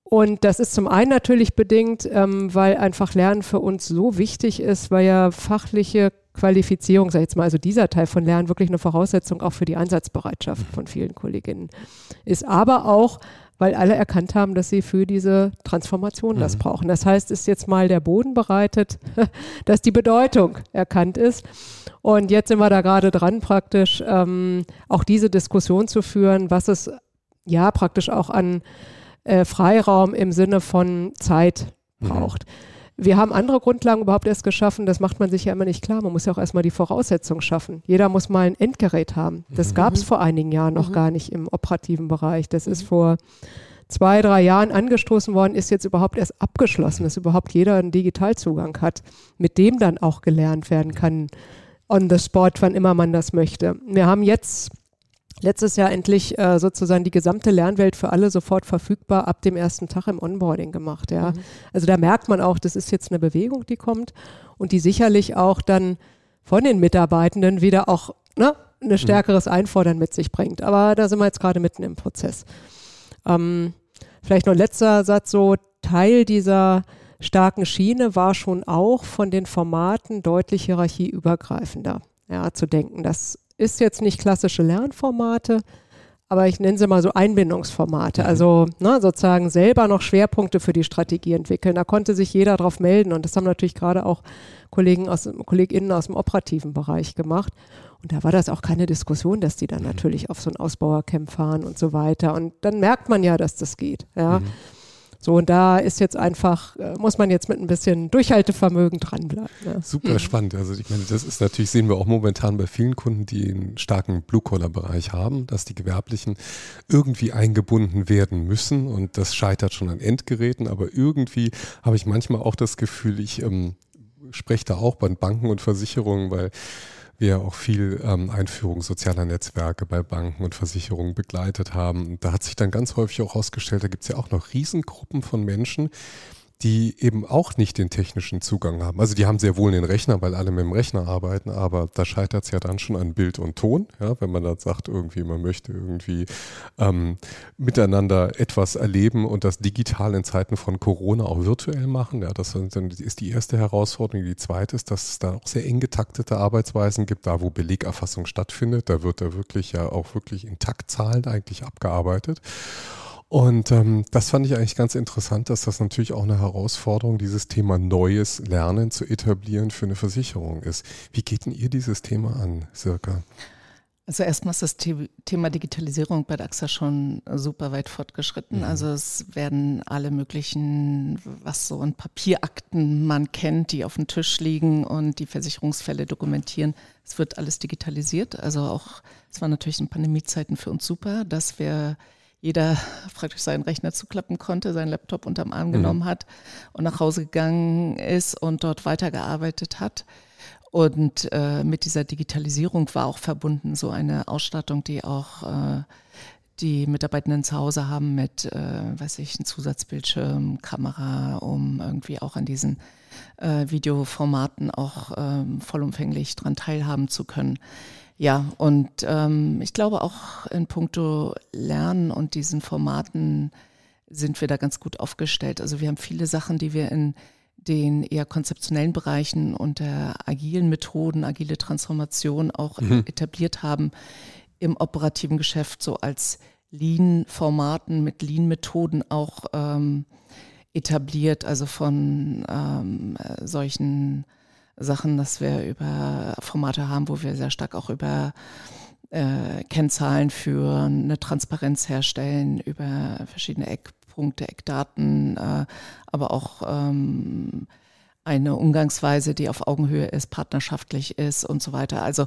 und das ist zum einen natürlich bedingt, ähm, weil einfach Lernen für uns so wichtig ist, weil ja fachliche Qualifizierung, sag ich jetzt mal, also dieser Teil von Lernen wirklich eine Voraussetzung auch für die Einsatzbereitschaft mhm. von vielen Kolleginnen ist. Aber auch, weil alle erkannt haben, dass sie für diese Transformation mhm. das brauchen. Das heißt, ist jetzt mal der Boden bereitet, dass die Bedeutung erkannt ist. Und jetzt sind wir da gerade dran, praktisch ähm, auch diese Diskussion zu führen, was es ja praktisch auch an äh, Freiraum im Sinne von Zeit mhm. braucht. Mhm. Wir haben andere Grundlagen überhaupt erst geschaffen, das macht man sich ja immer nicht klar. Man muss ja auch erstmal die Voraussetzungen schaffen. Jeder muss mal ein Endgerät haben. Das mhm. gab es vor einigen Jahren noch mhm. gar nicht im operativen Bereich. Das ist mhm. vor zwei, drei Jahren angestoßen worden, ist jetzt überhaupt erst abgeschlossen, dass überhaupt jeder einen Digitalzugang hat, mit dem dann auch gelernt werden kann, on the spot, wann immer man das möchte. Wir haben jetzt letztes Jahr endlich äh, sozusagen die gesamte Lernwelt für alle sofort verfügbar ab dem ersten Tag im Onboarding gemacht. Ja. Mhm. Also da merkt man auch, das ist jetzt eine Bewegung, die kommt und die sicherlich auch dann von den Mitarbeitenden wieder auch ne, ein mhm. stärkeres Einfordern mit sich bringt. Aber da sind wir jetzt gerade mitten im Prozess. Ähm, vielleicht noch ein letzter Satz, so Teil dieser starken Schiene war schon auch von den Formaten deutlich hierarchieübergreifender ja, zu denken. Das ist jetzt nicht klassische Lernformate, aber ich nenne sie mal so Einbindungsformate. Mhm. Also ne, sozusagen selber noch Schwerpunkte für die Strategie entwickeln. Da konnte sich jeder drauf melden und das haben natürlich gerade auch Kollegen aus, KollegInnen aus dem operativen Bereich gemacht. Und da war das auch keine Diskussion, dass die dann mhm. natürlich auf so ein Ausbauercamp fahren und so weiter. Und dann merkt man ja, dass das geht. Ja. Mhm. So, und da ist jetzt einfach, äh, muss man jetzt mit ein bisschen Durchhaltevermögen dranbleiben. Ja. Super mhm. spannend. Also ich meine, das ist natürlich, sehen wir auch momentan bei vielen Kunden, die einen starken Blue-Collar-Bereich haben, dass die Gewerblichen irgendwie eingebunden werden müssen und das scheitert schon an Endgeräten, aber irgendwie habe ich manchmal auch das Gefühl, ich ähm, spreche da auch bei Banken und Versicherungen, weil wir auch viel ähm, Einführung sozialer Netzwerke bei Banken und Versicherungen begleitet haben. Und da hat sich dann ganz häufig auch herausgestellt, da gibt es ja auch noch Riesengruppen von Menschen, die eben auch nicht den technischen Zugang haben. Also die haben sehr wohl den Rechner, weil alle mit dem Rechner arbeiten, aber da scheitert es ja dann schon an Bild und Ton, ja, wenn man da sagt, irgendwie, man möchte irgendwie ähm, miteinander etwas erleben und das digital in Zeiten von Corona auch virtuell machen. Ja, das ist die erste Herausforderung. Die zweite ist, dass es da auch sehr eng getaktete Arbeitsweisen gibt, da wo Belegerfassung stattfindet. Da wird da wirklich ja auch wirklich in Taktzahlen eigentlich abgearbeitet. Und ähm, das fand ich eigentlich ganz interessant, dass das natürlich auch eine Herausforderung, dieses Thema neues Lernen zu etablieren für eine Versicherung ist. Wie geht denn ihr dieses Thema an, Sirka? Also erstmal ist das Thema Digitalisierung bei der AXA schon super weit fortgeschritten. Mhm. Also es werden alle möglichen, was so in Papierakten man kennt, die auf dem Tisch liegen und die Versicherungsfälle dokumentieren. Es wird alles digitalisiert. Also auch, es war natürlich in Pandemiezeiten für uns super, dass wir jeder praktisch seinen Rechner zuklappen konnte, seinen Laptop unterm Arm mhm. genommen hat und nach Hause gegangen ist und dort weitergearbeitet hat. Und äh, mit dieser Digitalisierung war auch verbunden so eine Ausstattung, die auch äh, die Mitarbeitenden zu Hause haben mit, äh, weiß ich, einem Zusatzbildschirm, Kamera, um irgendwie auch an diesen äh, Videoformaten auch ähm, vollumfänglich dran teilhaben zu können. Ja, und ähm, ich glaube auch in puncto Lernen und diesen Formaten sind wir da ganz gut aufgestellt. Also wir haben viele Sachen, die wir in den eher konzeptionellen Bereichen unter agilen Methoden, agile Transformation auch mhm. etabliert haben, im operativen Geschäft so als Lean-Formaten mit Lean-Methoden auch ähm, etabliert, also von ähm, solchen Sachen, dass wir über Formate haben, wo wir sehr stark auch über äh, Kennzahlen führen, eine Transparenz herstellen, über verschiedene Eckpunkte, Eckdaten, äh, aber auch ähm, eine Umgangsweise, die auf Augenhöhe ist, partnerschaftlich ist und so weiter. Also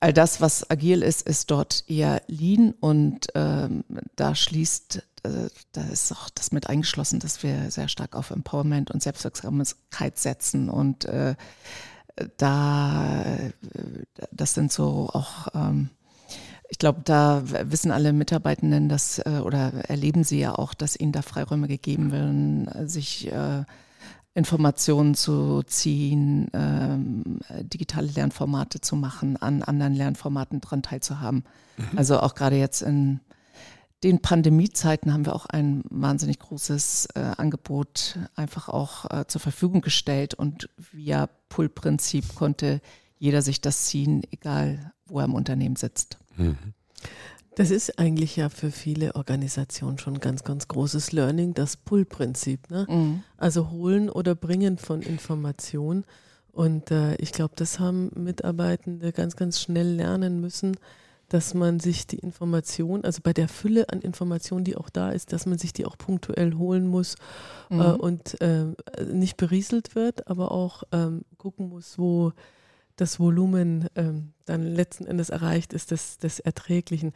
all das, was agil ist, ist dort eher lean und ähm, da schließt, äh, da ist auch das mit eingeschlossen, dass wir sehr stark auf Empowerment und Selbstwirksamkeit setzen und äh, da, äh, das sind so auch, ähm, ich glaube, da wissen alle Mitarbeitenden das äh, oder erleben sie ja auch, dass ihnen da Freiräume gegeben werden, sich äh, Informationen zu ziehen, ähm, digitale Lernformate zu machen, an anderen Lernformaten dran teilzuhaben. Mhm. Also auch gerade jetzt in den Pandemiezeiten haben wir auch ein wahnsinnig großes äh, Angebot einfach auch äh, zur Verfügung gestellt und via Pull-Prinzip konnte jeder sich das ziehen, egal wo er im Unternehmen sitzt. Mhm. Das ist eigentlich ja für viele Organisationen schon ein ganz, ganz großes Learning, das Pull-Prinzip. Ne? Mhm. Also holen oder bringen von Informationen. Und äh, ich glaube, das haben Mitarbeitende ganz, ganz schnell lernen müssen, dass man sich die Information, also bei der Fülle an Informationen, die auch da ist, dass man sich die auch punktuell holen muss äh, mhm. äh, und äh, nicht berieselt wird, aber auch ähm, gucken muss, wo das Volumen ähm, dann letzten Endes erreicht ist des, des Erträglichen.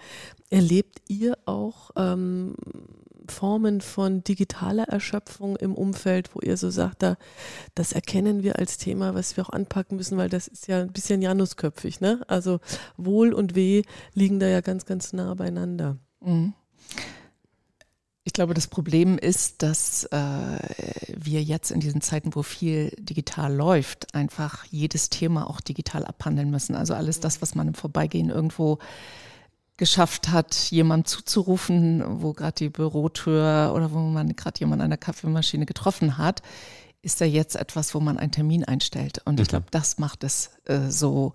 Erlebt ihr auch ähm, Formen von digitaler Erschöpfung im Umfeld, wo ihr so sagt, da, das erkennen wir als Thema, was wir auch anpacken müssen, weil das ist ja ein bisschen janusköpfig. Ne? Also Wohl und Weh liegen da ja ganz, ganz nah beieinander. Mhm. Ich glaube, das Problem ist, dass äh, wir jetzt in diesen Zeiten, wo viel digital läuft, einfach jedes Thema auch digital abhandeln müssen. Also alles das, was man im Vorbeigehen irgendwo geschafft hat, jemand zuzurufen, wo gerade die Bürotür oder wo man gerade jemand an der Kaffeemaschine getroffen hat, ist da jetzt etwas, wo man einen Termin einstellt. Und ich mhm. glaube, das macht es äh, so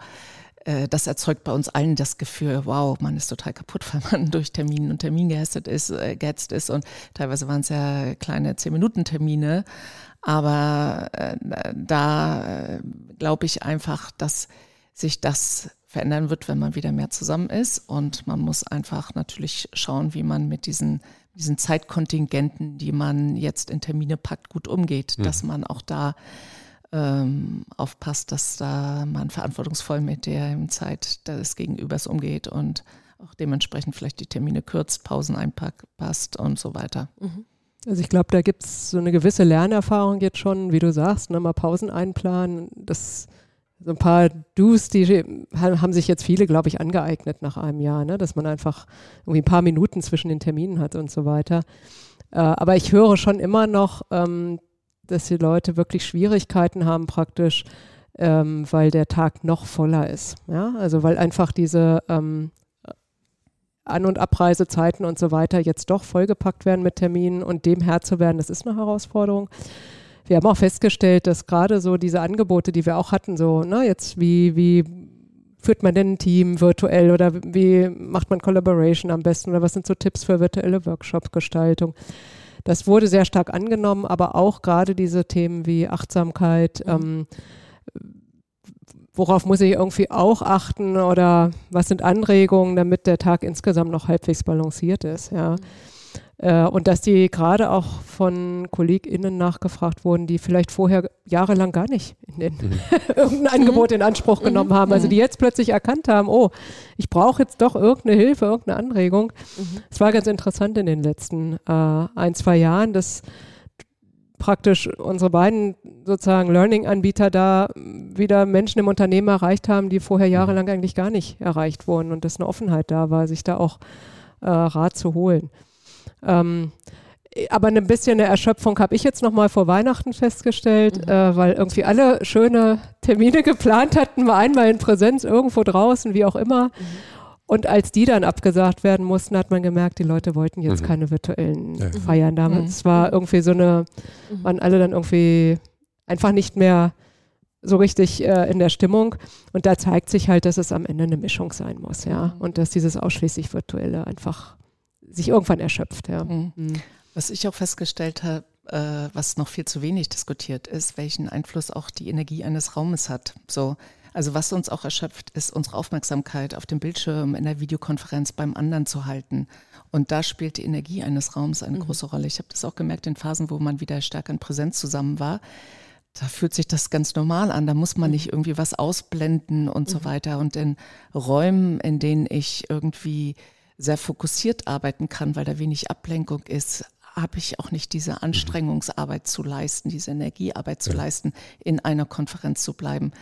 äh, das erzeugt bei uns allen das Gefühl, wow, man ist total kaputt, weil man durch Termin und Termin gehetzt ist, äh, gehetzt ist und teilweise waren es ja kleine 10-Minuten-Termine. Aber äh, da äh, glaube ich einfach, dass sich das verändern wird, wenn man wieder mehr zusammen ist. Und man muss einfach natürlich schauen, wie man mit diesen, diesen Zeitkontingenten, die man jetzt in Termine packt, gut umgeht, mhm. dass man auch da ähm, aufpasst, dass da man verantwortungsvoll mit der Zeit des Gegenübers umgeht und auch dementsprechend vielleicht die Termine kürzt, Pausen einpasst und so weiter. Mhm. Also ich glaube, da gibt es so eine gewisse Lernerfahrung jetzt schon, wie du sagst, ne, mal Pausen einplanen. Das so ein paar Do's, die haben sich jetzt viele, glaube ich, angeeignet nach einem Jahr, ne, dass man einfach irgendwie ein paar Minuten zwischen den Terminen hat und so weiter. Äh, aber ich höre schon immer noch, ähm, dass die Leute wirklich Schwierigkeiten haben praktisch, ähm, weil der Tag noch voller ist. Ja? Also weil einfach diese ähm, An- und Abreisezeiten und so weiter jetzt doch vollgepackt werden mit Terminen und dem Herr zu werden, das ist eine Herausforderung. Wir haben auch festgestellt, dass gerade so diese Angebote, die wir auch hatten, so, ne, jetzt wie, wie führt man denn ein Team virtuell oder wie macht man Collaboration am besten oder was sind so Tipps für virtuelle Workshop-Gestaltung? Das wurde sehr stark angenommen, aber auch gerade diese Themen wie Achtsamkeit, mhm. ähm, worauf muss ich irgendwie auch achten oder was sind Anregungen, damit der Tag insgesamt noch halbwegs balanciert ist, ja. Mhm. Äh, und dass die gerade auch von KollegInnen nachgefragt wurden, die vielleicht vorher jahrelang gar nicht in den, mhm. irgendein Angebot in Anspruch mhm. genommen haben. Also die jetzt plötzlich erkannt haben, oh, ich brauche jetzt doch irgendeine Hilfe, irgendeine Anregung. Mhm. Es war ganz interessant in den letzten äh, ein, zwei Jahren, dass praktisch unsere beiden sozusagen Learning-Anbieter da wieder Menschen im Unternehmen erreicht haben, die vorher jahrelang eigentlich gar nicht erreicht wurden und dass eine Offenheit da war, sich da auch äh, Rat zu holen. Ähm, aber ein bisschen eine Erschöpfung habe ich jetzt noch mal vor Weihnachten festgestellt, mhm. äh, weil irgendwie alle schöne Termine geplant hatten, mal einmal in Präsenz irgendwo draußen, wie auch immer. Mhm. Und als die dann abgesagt werden mussten, hat man gemerkt, die Leute wollten jetzt mhm. keine virtuellen ja. Feiern. Damals mhm. war irgendwie so eine, mhm. waren alle dann irgendwie einfach nicht mehr so richtig äh, in der Stimmung. Und da zeigt sich halt, dass es am Ende eine Mischung sein muss, ja. Mhm. Und dass dieses ausschließlich Virtuelle einfach sich irgendwann erschöpft, ja. Mhm. Mhm. Was ich auch festgestellt habe, äh, was noch viel zu wenig diskutiert ist, welchen Einfluss auch die Energie eines Raumes hat. So, also was uns auch erschöpft, ist unsere Aufmerksamkeit auf dem Bildschirm in der Videokonferenz beim anderen zu halten. Und da spielt die Energie eines Raums eine mhm. große Rolle. Ich habe das auch gemerkt in Phasen, wo man wieder stärker in Präsenz zusammen war. Da fühlt sich das ganz normal an. Da muss man mhm. nicht irgendwie was ausblenden und mhm. so weiter. Und in Räumen, in denen ich irgendwie sehr fokussiert arbeiten kann, weil da wenig Ablenkung ist, habe ich auch nicht diese Anstrengungsarbeit zu leisten, diese Energiearbeit zu ja. leisten, in einer Konferenz zu bleiben.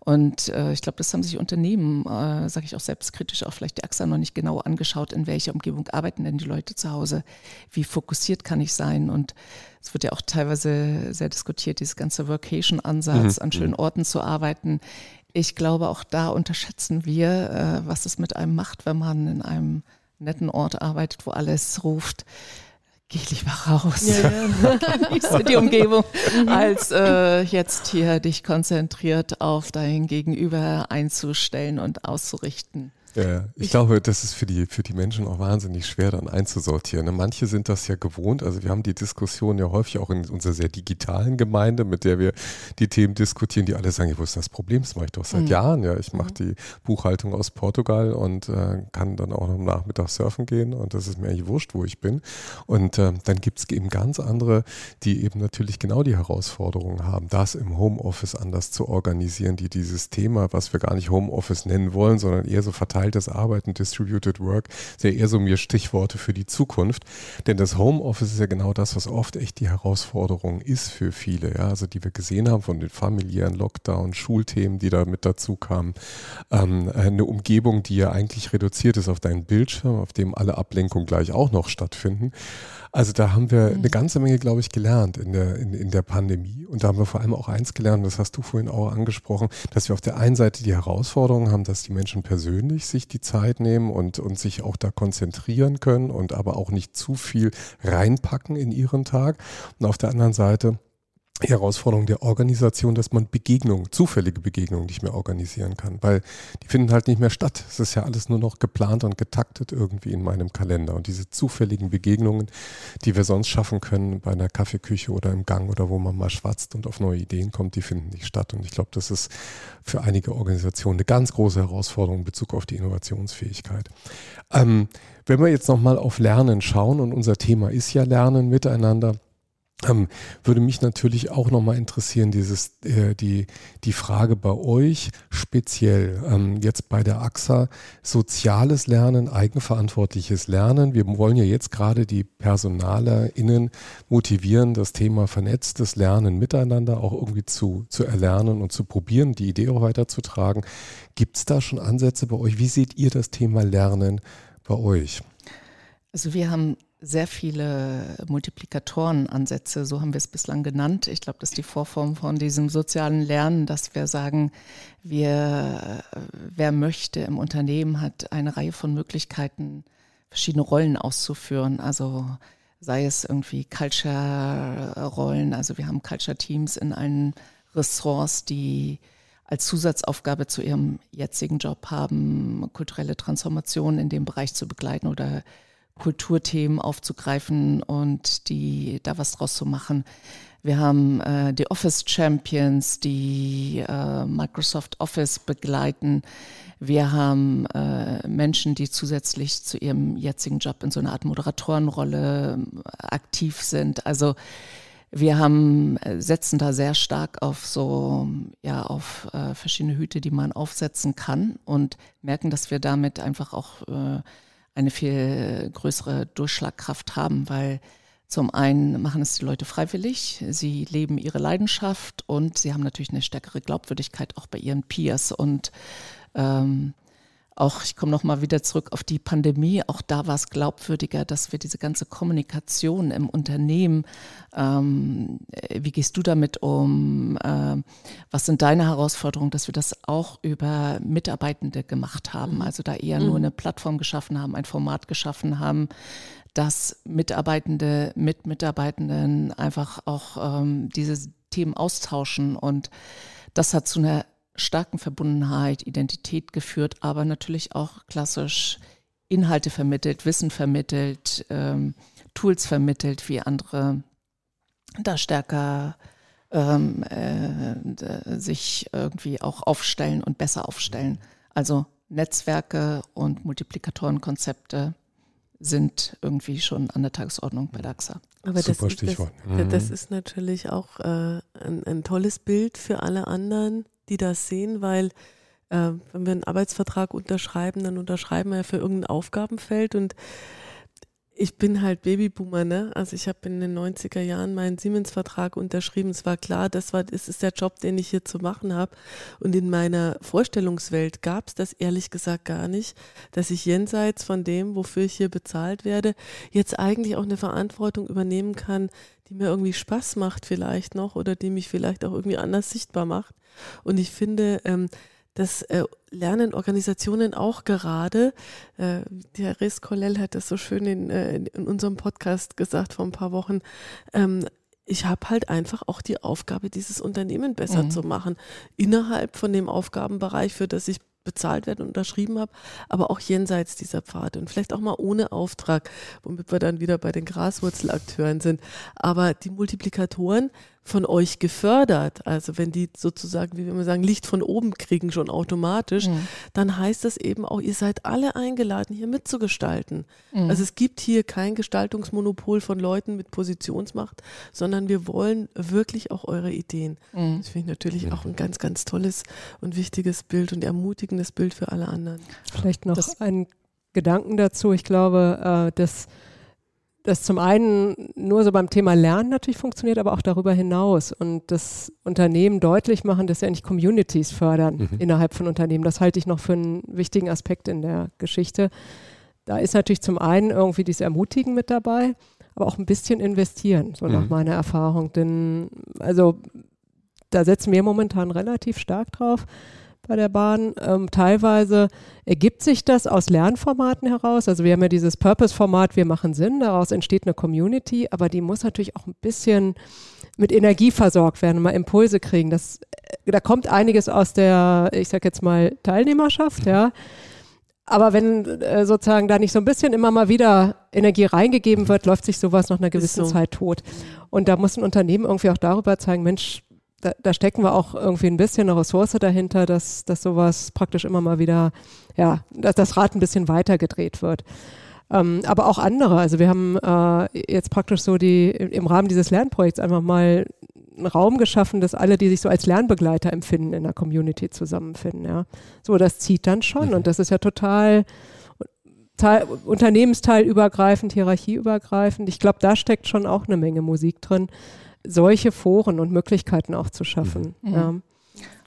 Und äh, ich glaube, das haben sich Unternehmen, äh, sage ich auch selbstkritisch, auch vielleicht die AXA noch nicht genau angeschaut, in welcher Umgebung arbeiten denn die Leute zu Hause, wie fokussiert kann ich sein. Und es wird ja auch teilweise sehr diskutiert, dieses ganze Workation-Ansatz, mhm. an schönen mhm. Orten zu arbeiten. Ich glaube, auch da unterschätzen wir, äh, was es mit einem macht, wenn man in einem netten Ort arbeitet, wo alles ruft geh lieber raus. Ja, ja. die Umgebung, mhm. als äh, jetzt hier dich konzentriert auf dein Gegenüber einzustellen und auszurichten. Ja, ich, ich, glaube, das ist für die, für die Menschen auch wahnsinnig schwer dann einzusortieren. Ne? Manche sind das ja gewohnt. Also wir haben die Diskussion ja häufig auch in unserer sehr digitalen Gemeinde, mit der wir die Themen diskutieren, die alle sagen, wo ist das Problem? Das mache ich doch seit mhm. Jahren. Ja, ich mache mhm. die Buchhaltung aus Portugal und äh, kann dann auch am Nachmittag surfen gehen und das ist mir eigentlich wurscht, wo ich bin. Und äh, dann gibt es eben ganz andere, die eben natürlich genau die Herausforderungen haben, das im Homeoffice anders zu organisieren, die dieses Thema, was wir gar nicht Homeoffice nennen wollen, sondern eher so verteilen verteiltes Arbeiten, Distributed Work, sehr eher so mir Stichworte für die Zukunft. Denn das Homeoffice ist ja genau das, was oft echt die Herausforderung ist für viele. Ja, also die wir gesehen haben von den familiären Lockdown, Schulthemen, die da mit dazu kamen. Ähm, eine Umgebung, die ja eigentlich reduziert ist auf deinen Bildschirm, auf dem alle Ablenkungen gleich auch noch stattfinden. Also da haben wir eine mhm. ganze Menge, glaube ich, gelernt in der, in, in der Pandemie. Und da haben wir vor allem auch eins gelernt, das hast du vorhin auch angesprochen, dass wir auf der einen Seite die Herausforderung haben, dass die Menschen persönlich sich die Zeit nehmen und, und sich auch da konzentrieren können und aber auch nicht zu viel reinpacken in ihren Tag. Und auf der anderen Seite Herausforderung der Organisation, dass man Begegnungen, zufällige Begegnungen nicht mehr organisieren kann, weil die finden halt nicht mehr statt. Es ist ja alles nur noch geplant und getaktet irgendwie in meinem Kalender. Und diese zufälligen Begegnungen, die wir sonst schaffen können bei einer Kaffeeküche oder im Gang oder wo man mal schwatzt und auf neue Ideen kommt, die finden nicht statt. Und ich glaube, das ist für einige Organisationen eine ganz große Herausforderung in Bezug auf die Innovationsfähigkeit. Ähm, wenn wir jetzt nochmal auf Lernen schauen und unser Thema ist ja Lernen miteinander, ähm, würde mich natürlich auch nochmal interessieren, dieses, äh, die, die Frage bei euch speziell, ähm, jetzt bei der AXA, soziales Lernen, eigenverantwortliches Lernen. Wir wollen ja jetzt gerade die PersonalerInnen motivieren, das Thema vernetztes Lernen miteinander auch irgendwie zu, zu erlernen und zu probieren, die Idee auch weiterzutragen. Gibt es da schon Ansätze bei euch? Wie seht ihr das Thema Lernen bei euch? Also wir haben sehr viele Multiplikatorenansätze, so haben wir es bislang genannt. Ich glaube, das ist die Vorform von diesem sozialen Lernen, dass wir sagen, wir, wer möchte im Unternehmen hat eine Reihe von Möglichkeiten, verschiedene Rollen auszuführen. Also sei es irgendwie Culture-Rollen, also wir haben Culture-Teams in allen Ressorts, die als Zusatzaufgabe zu ihrem jetzigen Job haben, kulturelle Transformation in dem Bereich zu begleiten oder Kulturthemen aufzugreifen und die da was draus zu machen. Wir haben äh, die Office Champions, die äh, Microsoft Office begleiten. Wir haben äh, Menschen, die zusätzlich zu ihrem jetzigen Job in so einer Art Moderatorenrolle äh, aktiv sind. Also wir haben, äh, setzen da sehr stark auf so, ja, auf äh, verschiedene Hüte, die man aufsetzen kann und merken, dass wir damit einfach auch eine viel größere Durchschlagkraft haben, weil zum einen machen es die Leute freiwillig, sie leben ihre Leidenschaft und sie haben natürlich eine stärkere Glaubwürdigkeit auch bei ihren Peers und ähm, auch, ich komme nochmal wieder zurück auf die Pandemie, auch da war es glaubwürdiger, dass wir diese ganze Kommunikation im Unternehmen, ähm, wie gehst du damit um, äh, was sind deine Herausforderungen, dass wir das auch über Mitarbeitende gemacht haben, also da eher mhm. nur eine Plattform geschaffen haben, ein Format geschaffen haben, dass Mitarbeitende mit Mitarbeitenden einfach auch ähm, diese Themen austauschen. Und das hat zu einer starken Verbundenheit, Identität geführt, aber natürlich auch klassisch Inhalte vermittelt, Wissen vermittelt, ähm, Tools vermittelt, wie andere da stärker ähm, äh, sich irgendwie auch aufstellen und besser aufstellen. Also Netzwerke und Multiplikatorenkonzepte sind irgendwie schon an der Tagesordnung bei DAXA. Aber das, Super Stichwort. Das, mhm. das ist natürlich auch äh, ein, ein, tolles Bild für alle anderen, die das sehen, weil äh, wenn wir einen Arbeitsvertrag unterschreiben, dann unterschreiben wir ja für irgendein Aufgabenfeld und ich bin halt Babyboomer, ne? Also ich habe in den 90er Jahren meinen Siemens-Vertrag unterschrieben. Es war klar, das war, das ist der Job, den ich hier zu machen habe. Und in meiner Vorstellungswelt gab es das ehrlich gesagt gar nicht, dass ich jenseits von dem, wofür ich hier bezahlt werde, jetzt eigentlich auch eine Verantwortung übernehmen kann, die mir irgendwie Spaß macht vielleicht noch oder die mich vielleicht auch irgendwie anders sichtbar macht. Und ich finde, ähm, das äh, lernen Organisationen auch gerade. Äh, der Riz Kollel hat das so schön in, äh, in unserem Podcast gesagt vor ein paar Wochen. Ähm, ich habe halt einfach auch die Aufgabe, dieses Unternehmen besser mhm. zu machen, innerhalb von dem Aufgabenbereich, für das ich bezahlt werde und unterschrieben habe, aber auch jenseits dieser Pfade und vielleicht auch mal ohne Auftrag, womit wir dann wieder bei den Graswurzelakteuren sind. Aber die Multiplikatoren von euch gefördert. Also wenn die sozusagen, wie wir immer sagen, Licht von oben kriegen schon automatisch, mhm. dann heißt das eben auch, ihr seid alle eingeladen, hier mitzugestalten. Mhm. Also es gibt hier kein Gestaltungsmonopol von Leuten mit Positionsmacht, sondern wir wollen wirklich auch eure Ideen. Mhm. Das finde ich natürlich auch ein ganz, ganz tolles und wichtiges Bild und ermutigendes Bild für alle anderen. Vielleicht noch das, ein Gedanken dazu. Ich glaube, äh, dass das zum einen nur so beim Thema Lernen natürlich funktioniert, aber auch darüber hinaus und das Unternehmen deutlich machen, dass sie eigentlich Communities fördern mhm. innerhalb von Unternehmen. Das halte ich noch für einen wichtigen Aspekt in der Geschichte. Da ist natürlich zum einen irgendwie dieses Ermutigen mit dabei, aber auch ein bisschen investieren, so mhm. nach meiner Erfahrung. Denn also da setzen wir momentan relativ stark drauf bei der Bahn. Ähm, teilweise ergibt sich das aus Lernformaten heraus. Also wir haben ja dieses Purpose-Format, wir machen Sinn, daraus entsteht eine Community, aber die muss natürlich auch ein bisschen mit Energie versorgt werden, mal Impulse kriegen. Das, äh, da kommt einiges aus der, ich sag jetzt mal, Teilnehmerschaft, ja. Aber wenn äh, sozusagen da nicht so ein bisschen immer mal wieder Energie reingegeben wird, läuft sich sowas nach einer gewissen so. Zeit tot. Und da muss ein Unternehmen irgendwie auch darüber zeigen, Mensch, da, da, stecken wir auch irgendwie ein bisschen eine Ressource dahinter, dass, dass sowas praktisch immer mal wieder, ja, dass das Rad ein bisschen weiter gedreht wird. Ähm, aber auch andere. Also wir haben äh, jetzt praktisch so die im Rahmen dieses Lernprojekts einfach mal einen Raum geschaffen, dass alle, die sich so als Lernbegleiter empfinden, in der Community zusammenfinden. Ja. So, das zieht dann schon mhm. und das ist ja total Teil, unternehmensteilübergreifend, hierarchieübergreifend. Ich glaube, da steckt schon auch eine Menge Musik drin solche Foren und Möglichkeiten auch zu schaffen. Mhm. Ja.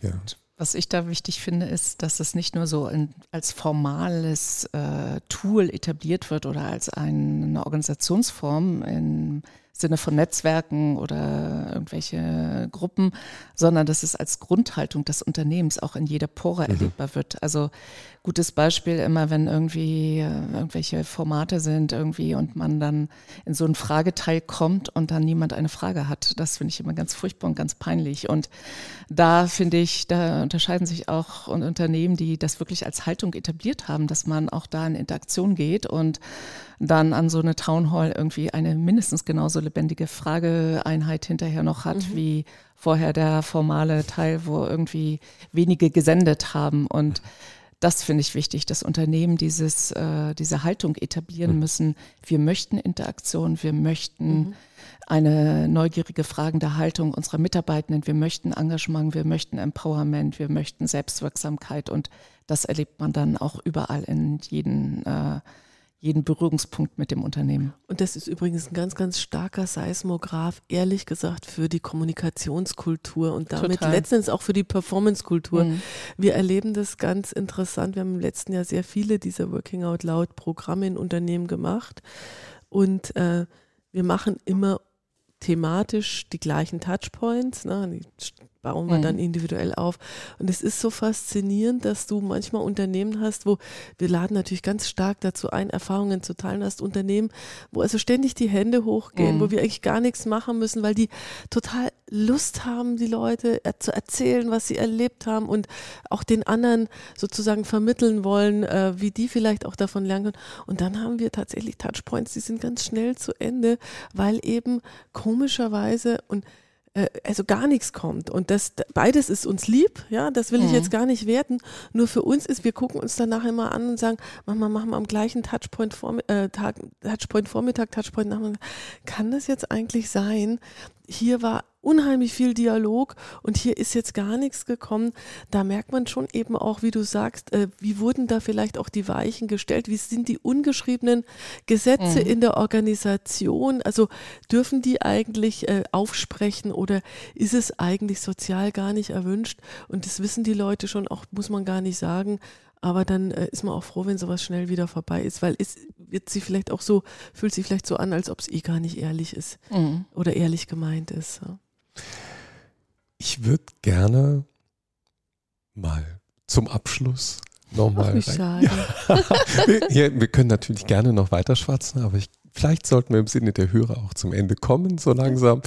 ja. Was ich da wichtig finde, ist, dass es nicht nur so in, als formales äh, Tool etabliert wird oder als eine Organisationsform im Sinne von Netzwerken oder irgendwelche Gruppen, sondern dass es als Grundhaltung des Unternehmens auch in jeder Pore mhm. erlebbar wird. Also gutes Beispiel immer, wenn irgendwie äh, irgendwelche Formate sind irgendwie und man dann in so einen Frageteil kommt und dann niemand eine Frage hat. Das finde ich immer ganz furchtbar und ganz peinlich. Und da finde ich, da unterscheiden sich auch Unternehmen, die das wirklich als Haltung etabliert haben, dass man auch da in Interaktion geht und dann an so eine Town Hall irgendwie eine mindestens genauso lebendige Frageeinheit hinterher noch hat, mhm. wie vorher der formale Teil, wo irgendwie wenige gesendet haben. Und das finde ich wichtig, dass Unternehmen dieses, äh, diese Haltung etablieren mhm. müssen. Wir möchten Interaktion, wir möchten mhm. eine neugierige, fragende Haltung unserer Mitarbeitenden, wir möchten Engagement, wir möchten Empowerment, wir möchten Selbstwirksamkeit und das erlebt man dann auch überall in jeden äh, jeden Berührungspunkt mit dem Unternehmen. Und das ist übrigens ein ganz, ganz starker Seismograph, ehrlich gesagt, für die Kommunikationskultur und damit Total. letztendlich auch für die Performancekultur. Mhm. Wir erleben das ganz interessant. Wir haben im letzten Jahr sehr viele dieser Working Out Loud Programme in Unternehmen gemacht und äh, wir machen immer thematisch die gleichen Touchpoints. Ne? Die bauen wir mhm. dann individuell auf. Und es ist so faszinierend, dass du manchmal Unternehmen hast, wo wir laden natürlich ganz stark dazu ein, Erfahrungen zu teilen, hast Unternehmen, wo also ständig die Hände hochgehen, mhm. wo wir eigentlich gar nichts machen müssen, weil die total Lust haben, die Leute zu erzählen, was sie erlebt haben und auch den anderen sozusagen vermitteln wollen, äh, wie die vielleicht auch davon lernen können. Und dann haben wir tatsächlich Touchpoints, die sind ganz schnell zu Ende, weil eben komischerweise und also gar nichts kommt. Und das beides ist uns lieb, ja, das will ich mhm. jetzt gar nicht werten. Nur für uns ist, wir gucken uns danach immer an und sagen, Mama, machen wir am gleichen Touchpoint, vor, äh, Tag, Touchpoint Vormittag, Touchpoint Nachmittag. Kann das jetzt eigentlich sein? Hier war unheimlich viel Dialog und hier ist jetzt gar nichts gekommen. Da merkt man schon eben auch, wie du sagst, äh, wie wurden da vielleicht auch die Weichen gestellt? Wie sind die ungeschriebenen Gesetze mhm. in der Organisation? Also dürfen die eigentlich äh, aufsprechen oder ist es eigentlich sozial gar nicht erwünscht? Und das wissen die Leute schon, auch muss man gar nicht sagen. Aber dann äh, ist man auch froh, wenn sowas schnell wieder vorbei ist, weil es wird sie vielleicht auch so, fühlt sich vielleicht so an, als ob es eh gar nicht ehrlich ist mhm. oder ehrlich gemeint ist. Ja. Ich würde gerne mal zum Abschluss nochmal. Ja. wir, wir können natürlich gerne noch weiter schwatzen, aber ich vielleicht sollten wir im Sinne der Hörer auch zum Ende kommen, so langsam,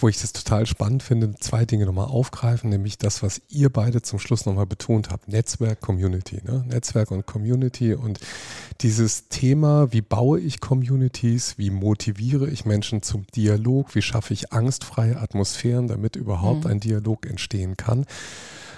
wo ich das total spannend finde, zwei Dinge nochmal aufgreifen, nämlich das, was ihr beide zum Schluss nochmal betont habt, Netzwerk, Community, ne? Netzwerk und Community und dieses Thema, wie baue ich Communities, wie motiviere ich Menschen zum Dialog, wie schaffe ich angstfreie Atmosphären, damit überhaupt mhm. ein Dialog entstehen kann.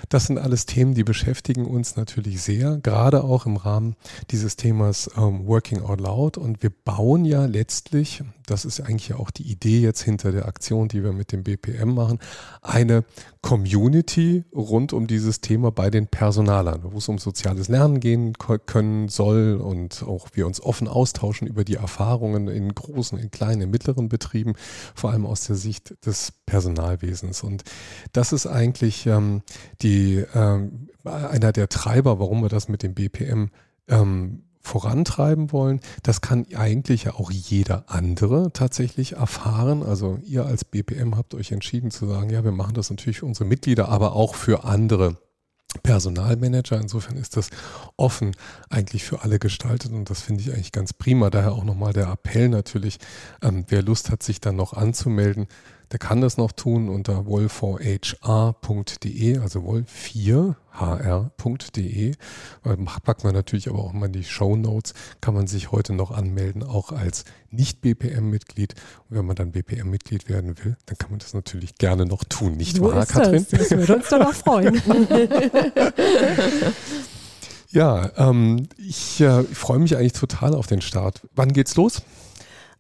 Das sind alles Themen, die beschäftigen uns natürlich sehr, gerade auch im Rahmen dieses Themas ähm, Working Out Loud. Und wir bauen ja letztlich, das ist eigentlich ja auch die Idee jetzt hinter der Aktion, die wir mit dem BPM machen, eine Community rund um dieses Thema bei den Personalern, wo es um soziales Lernen gehen können soll und auch wir uns offen austauschen über die Erfahrungen in großen, in kleinen, in mittleren Betrieben, vor allem aus der Sicht des Personalwesens. Und das ist eigentlich ähm, die, ähm, einer der Treiber, warum wir das mit dem BPM ähm, vorantreiben wollen. Das kann eigentlich ja auch jeder andere tatsächlich erfahren. Also ihr als BPM habt euch entschieden zu sagen, ja, wir machen das natürlich für unsere Mitglieder, aber auch für andere. Personalmanager. Insofern ist das offen eigentlich für alle gestaltet und das finde ich eigentlich ganz prima. Daher auch nochmal der Appell natürlich, ähm, wer Lust hat, sich dann noch anzumelden, der kann das noch tun unter wolf4hr.de, also wolf4hr.de. Packt man natürlich aber auch mal in die Show Notes, kann man sich heute noch anmelden, auch als Nicht-BPM-Mitglied. Und wenn man dann BPM-Mitglied werden will, dann kann man das natürlich gerne noch tun, nicht so wahr, Katrin? Das. das würde uns doch auch freuen. ja, ähm, ich, äh, ich freue mich eigentlich total auf den Start. Wann geht's los?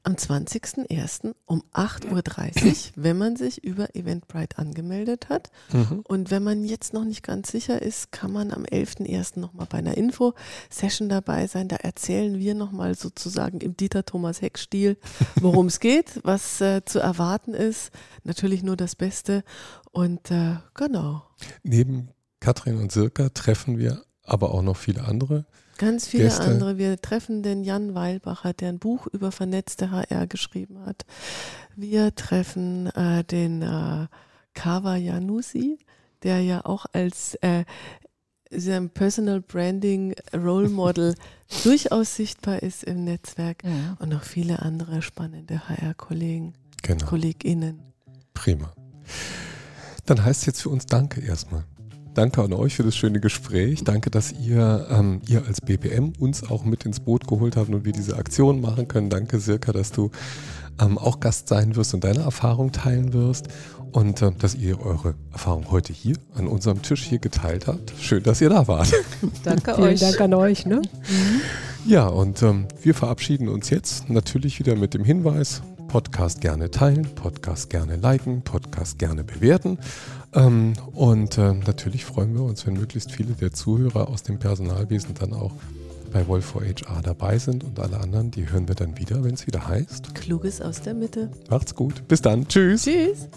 Am 20.01. um 8.30 Uhr, wenn man sich über Eventbrite angemeldet hat. Mhm. Und wenn man jetzt noch nicht ganz sicher ist, kann man am 11.01. nochmal bei einer Info-Session dabei sein. Da erzählen wir nochmal sozusagen im Dieter Thomas Heck-Stil, worum es geht, was äh, zu erwarten ist. Natürlich nur das Beste. Und äh, genau. Neben Katrin und Sirka treffen wir aber auch noch viele andere Ganz viele Gäste. andere. Wir treffen den Jan Weilbacher, der ein Buch über vernetzte HR geschrieben hat. Wir treffen äh, den äh, Kawa Janusi, der ja auch als äh, sein Personal Branding Role Model durchaus sichtbar ist im Netzwerk ja. und noch viele andere spannende HR-Kollegen, genau. KollegInnen. Prima. Dann heißt es jetzt für uns Danke erstmal. Danke an euch für das schöne Gespräch. Danke, dass ihr, ähm, ihr als BPM uns auch mit ins Boot geholt habt und wir diese Aktion machen können. Danke, Sirka, dass du ähm, auch Gast sein wirst und deine Erfahrung teilen wirst und äh, dass ihr eure Erfahrung heute hier an unserem Tisch hier geteilt habt. Schön, dass ihr da wart. Danke euch. Vielen Dank an euch. Ne? Ja, und ähm, wir verabschieden uns jetzt natürlich wieder mit dem Hinweis, Podcast gerne teilen, Podcast gerne liken, Podcast gerne bewerten. Ähm, und äh, natürlich freuen wir uns, wenn möglichst viele der Zuhörer aus dem Personalwesen dann auch bei Wolf HR dabei sind und alle anderen, die hören wir dann wieder, wenn es wieder heißt. Kluges aus der Mitte. Macht's gut. Bis dann. Tschüss. Tschüss.